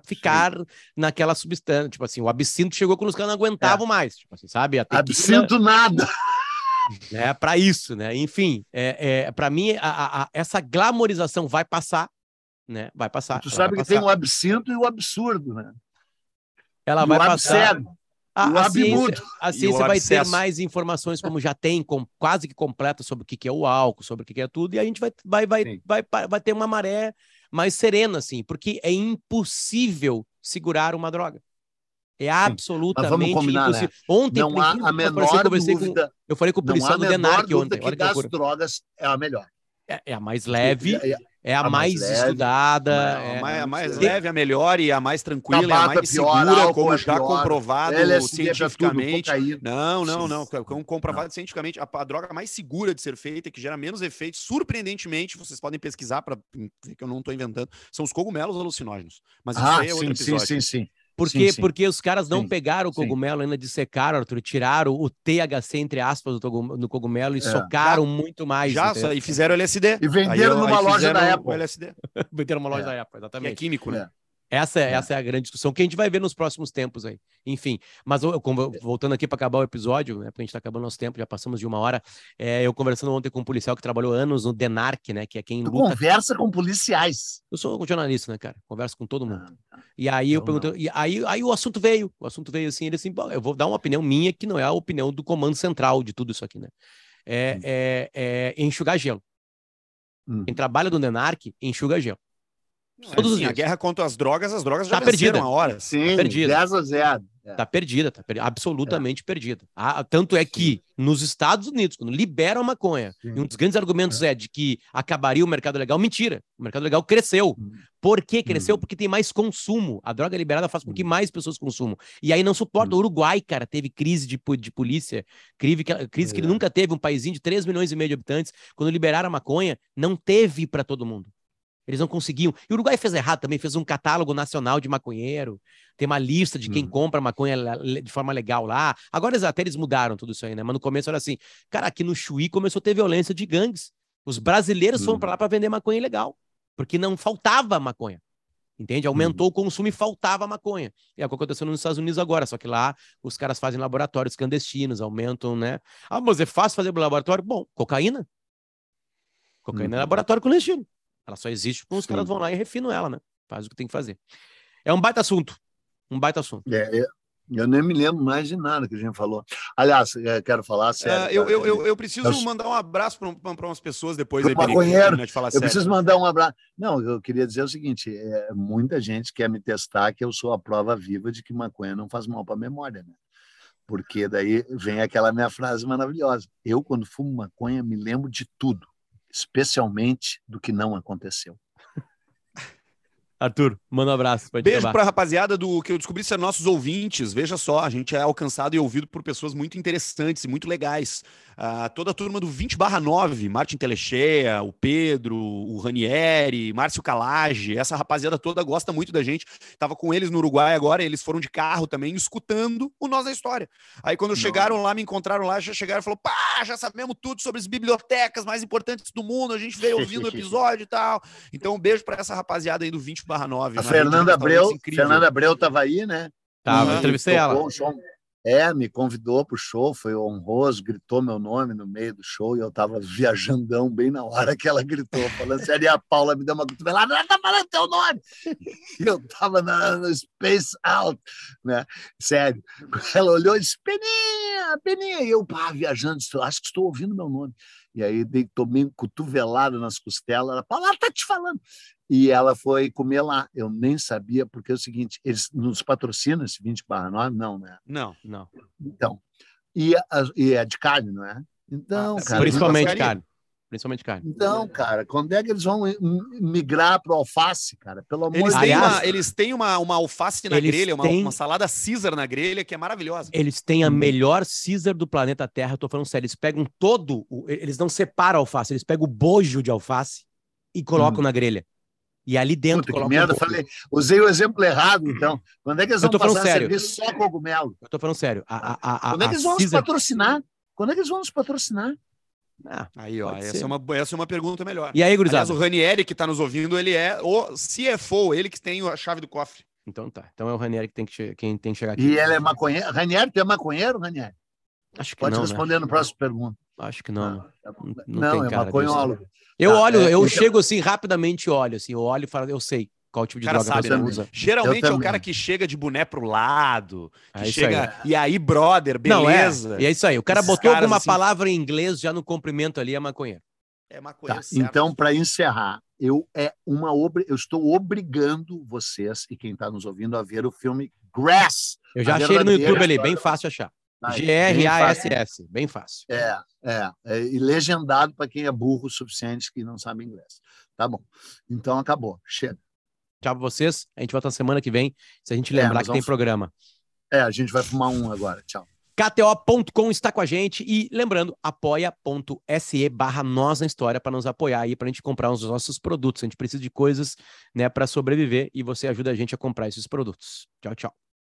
ficar Sim. naquela substância. Tipo assim, o absinto chegou quando os caras não aguentavam é. mais. Tipo assim, sabe? Tequila, absinto nada! É para isso, né? Enfim, é, é para mim, a, a, essa glamorização vai passar, né? Vai passar. Tu sabe que passar. tem o absinto e o absurdo, né? Ela e vai passar. Abcego. A, a ciência, a ciência vai ter mais informações, como já tem, com, quase que completa sobre o que, é o álcool, sobre o que, é tudo, e a gente vai, vai, vai, vai, vai ter uma maré mais serena, assim, porque é impossível segurar uma droga. É absolutamente combinar, impossível. Né? Ontem, não há a menor eu dúvida. Com, eu falei com o policial do Denarc ontem. Que das drogas é a melhor. É, é a mais leve. É, é, é a, a mais, mais leve, estudada. É, a mais, a mais leve, a melhor e a mais tranquila, Tabata, a mais pior, segura, como já pior, comprovado cientificamente. não, não, não. Como comprovado não. cientificamente, a, a, droga mais segura de ser feita, que gera menos efeitos, surpreendentemente, vocês podem pesquisar para ver que eu não estou inventando, são os cogumelos alucinógenos. Mas isso ah, aí é outro sim, episódio. Sim, sim, sim. Porque, sim, sim. porque os caras não sim, pegaram o cogumelo, ainda dissecaram, Arthur, tiraram o THC, entre aspas, do cogumelo e é. socaram já, muito mais. Já, entendeu? e fizeram LSD. E venderam aí, numa aí loja da Apple. LSD. venderam numa loja é. da Apple, exatamente. Que é químico, né? É. Essa é, é, essa é a grande discussão que a gente vai ver nos próximos tempos aí. Enfim, mas eu, voltando aqui para acabar o episódio, né, porque a gente está acabando nosso tempo, já passamos de uma hora. É, eu conversando ontem com um policial que trabalhou anos no Denarc, né, que é quem luta... conversa com policiais. Eu sou um jornalista, né, cara? Converso com todo mundo. Ah, tá. E aí eu, eu perguntei, e aí, aí o assunto veio, o assunto veio assim, ele assim, eu vou dar uma opinião minha que não é a opinião do comando central de tudo isso aqui, né? É, hum. é, é enxugar gelo. Hum. Quem trabalha no Denarc enxuga gelo. Não, Todos é assim, a guerra contra as drogas, as drogas já tá perdida. a hora. Sim, tá perdida. 10 a 0. É. Tá perdida, tá per... absolutamente é. perdida. Ah, tanto é que nos Estados Unidos, quando liberam a maconha, Sim. e um dos grandes argumentos é. é. de que acabaria o mercado legal, mentira. O mercado legal cresceu. Hum. Por que cresceu? Hum. Porque tem mais consumo. A droga liberada faz com que hum. mais pessoas consumam. E aí não suporta. Hum. O Uruguai, cara, teve crise de, de polícia, crise, que, crise que ele é. nunca teve, um paísinho de 3 milhões e meio de habitantes. Quando liberaram a maconha, não teve para todo mundo. Eles não conseguiam. E o Uruguai fez errado também, fez um catálogo nacional de maconheiro, tem uma lista de quem uhum. compra maconha de forma legal lá. Agora eles, até eles mudaram tudo isso aí, né? Mas no começo era assim, cara, aqui no Chuí começou a ter violência de gangues. Os brasileiros uhum. foram para lá para vender maconha ilegal, porque não faltava maconha. Entende? Aumentou uhum. o consumo e faltava maconha. É o que aconteceu nos Estados Unidos agora, só que lá os caras fazem laboratórios clandestinos, aumentam, né? Ah, mas é fácil fazer laboratório? Bom, cocaína. Cocaína é uhum. laboratório clandestino. Ela só existe porque os caras vão lá e refinam ela, né? Faz o que tem que fazer. É um baita assunto. Um baita assunto. É, é, eu nem me lembro mais de nada que a gente falou. Aliás, é, quero falar sério. É, eu, eu, eu, eu, preciso eu... mandar um abraço para umas pessoas depois. Aí, maconheiro. De falar eu sério. preciso mandar um abraço. Não, eu queria dizer o seguinte: é, muita gente quer me testar que eu sou a prova viva de que maconha não faz mal para a memória, né? Porque daí vem aquela minha frase maravilhosa. Eu, quando fumo maconha, me lembro de tudo especialmente do que não aconteceu. Arthur, manda um abraço. Beijo para a rapaziada do que eu descobri ser nossos ouvintes. Veja só, a gente é alcançado e ouvido por pessoas muito interessantes e muito legais. Uh, toda a turma do 20 barra 9, Martin Telechea, o Pedro, o Ranieri, Márcio Calage, essa rapaziada toda gosta muito da gente. Tava com eles no Uruguai agora, eles foram de carro também, escutando o Nós da História. Aí quando Não. chegaram lá, me encontraram lá, já chegaram e falaram, pá, já sabemos tudo sobre as bibliotecas mais importantes do mundo, a gente veio ouvindo o episódio e tal. Então um beijo para essa rapaziada aí do 20 barra 9. A Fernanda Abreu, Fernanda Abreu tava aí, né? Tava, uhum. entrevistei ela. É, me convidou para o show, foi honroso, gritou meu nome no meio do show e eu estava viajandão bem na hora que ela gritou, falando sério, e a Paula me deu uma cotovelada, ela está falando teu nome! E eu estava no Space Out, né? Sério. Ela olhou e disse, Peninha, Peninha! E eu, pá, viajando, acho que estou ouvindo meu nome. E aí dei, tomei um cotovelado nas costelas, ela, Paula, ela está te falando e ela foi comer lá. Eu nem sabia, porque é o seguinte, eles nos patrocinam esse 20 barra 9? Não, né? Não, não. Então, e, a, e é de carne, não é? Então, ah, cara... Principalmente carne. Principalmente carne. Então, cara, quando é que eles vão migrar para o alface, cara? Pelo amor eles de Deus. Uma, eles têm uma, uma alface na grelha, uma, têm... uma, salada Caesar na grelha, que é maravilhosa. Eles têm a uhum. melhor Caesar do planeta Terra, eu tô falando sério. Eles pegam todo, eles não separam a alface, eles pegam o bojo de alface e colocam hum. na grelha. E ali dentro. Puta, que merda, um falei, usei o exemplo errado, então. Quando é que eles vão passar sério. serviço só cogumelo? Eu tô falando sério. A, a, a, Quando é que eles vão Caesar... nos patrocinar? Quando é que eles vão nos patrocinar? Ah, aí, ó, essa é, uma, essa é uma pergunta melhor. E aí, gurizada? Aliás, o Ranieri que tá nos ouvindo, ele é o CFO, ele que tem a chave do cofre. Então tá. Então é o Ranieri que tem que, quem tem que chegar aqui. E ele é maconheiro? Ranieri, tem é maconheiro, Ranieri? Acho que Pode não, responder né? no próximo pergunta. Acho que não. Ah, não, não, não é maconhólogo. Eu tá, olho, é, eu chego assim, rapidamente olho, assim, eu olho e falo, eu sei qual tipo de droga sabe, você né? usa. Geralmente é o cara que chega de boné pro lado, que é chega, aí. e aí, brother, beleza. Não, é, e é isso aí, o cara Esses botou alguma assim... palavra em inglês já no cumprimento ali, é maconheiro. É maconha, tá, Então, para encerrar, eu é uma obri... eu estou obrigando vocês e quem está nos ouvindo a ver o filme Grass. Eu já achei ele no YouTube ali, bem fácil achar. G-R-A-S-S, bem fácil. É, é, é e legendado para quem é burro o suficiente que não sabe inglês. Tá bom. Então acabou. Chega. Tchau pra vocês. A gente volta na semana que vem, se a gente é, lembrar é, que tem programa. É, a gente vai fumar um agora. Tchau. KTO.com está com a gente e lembrando, apoia.se barra nós na história para nos apoiar aí, para a gente comprar os nossos produtos. A gente precisa de coisas né, para sobreviver e você ajuda a gente a comprar esses produtos. Tchau, tchau.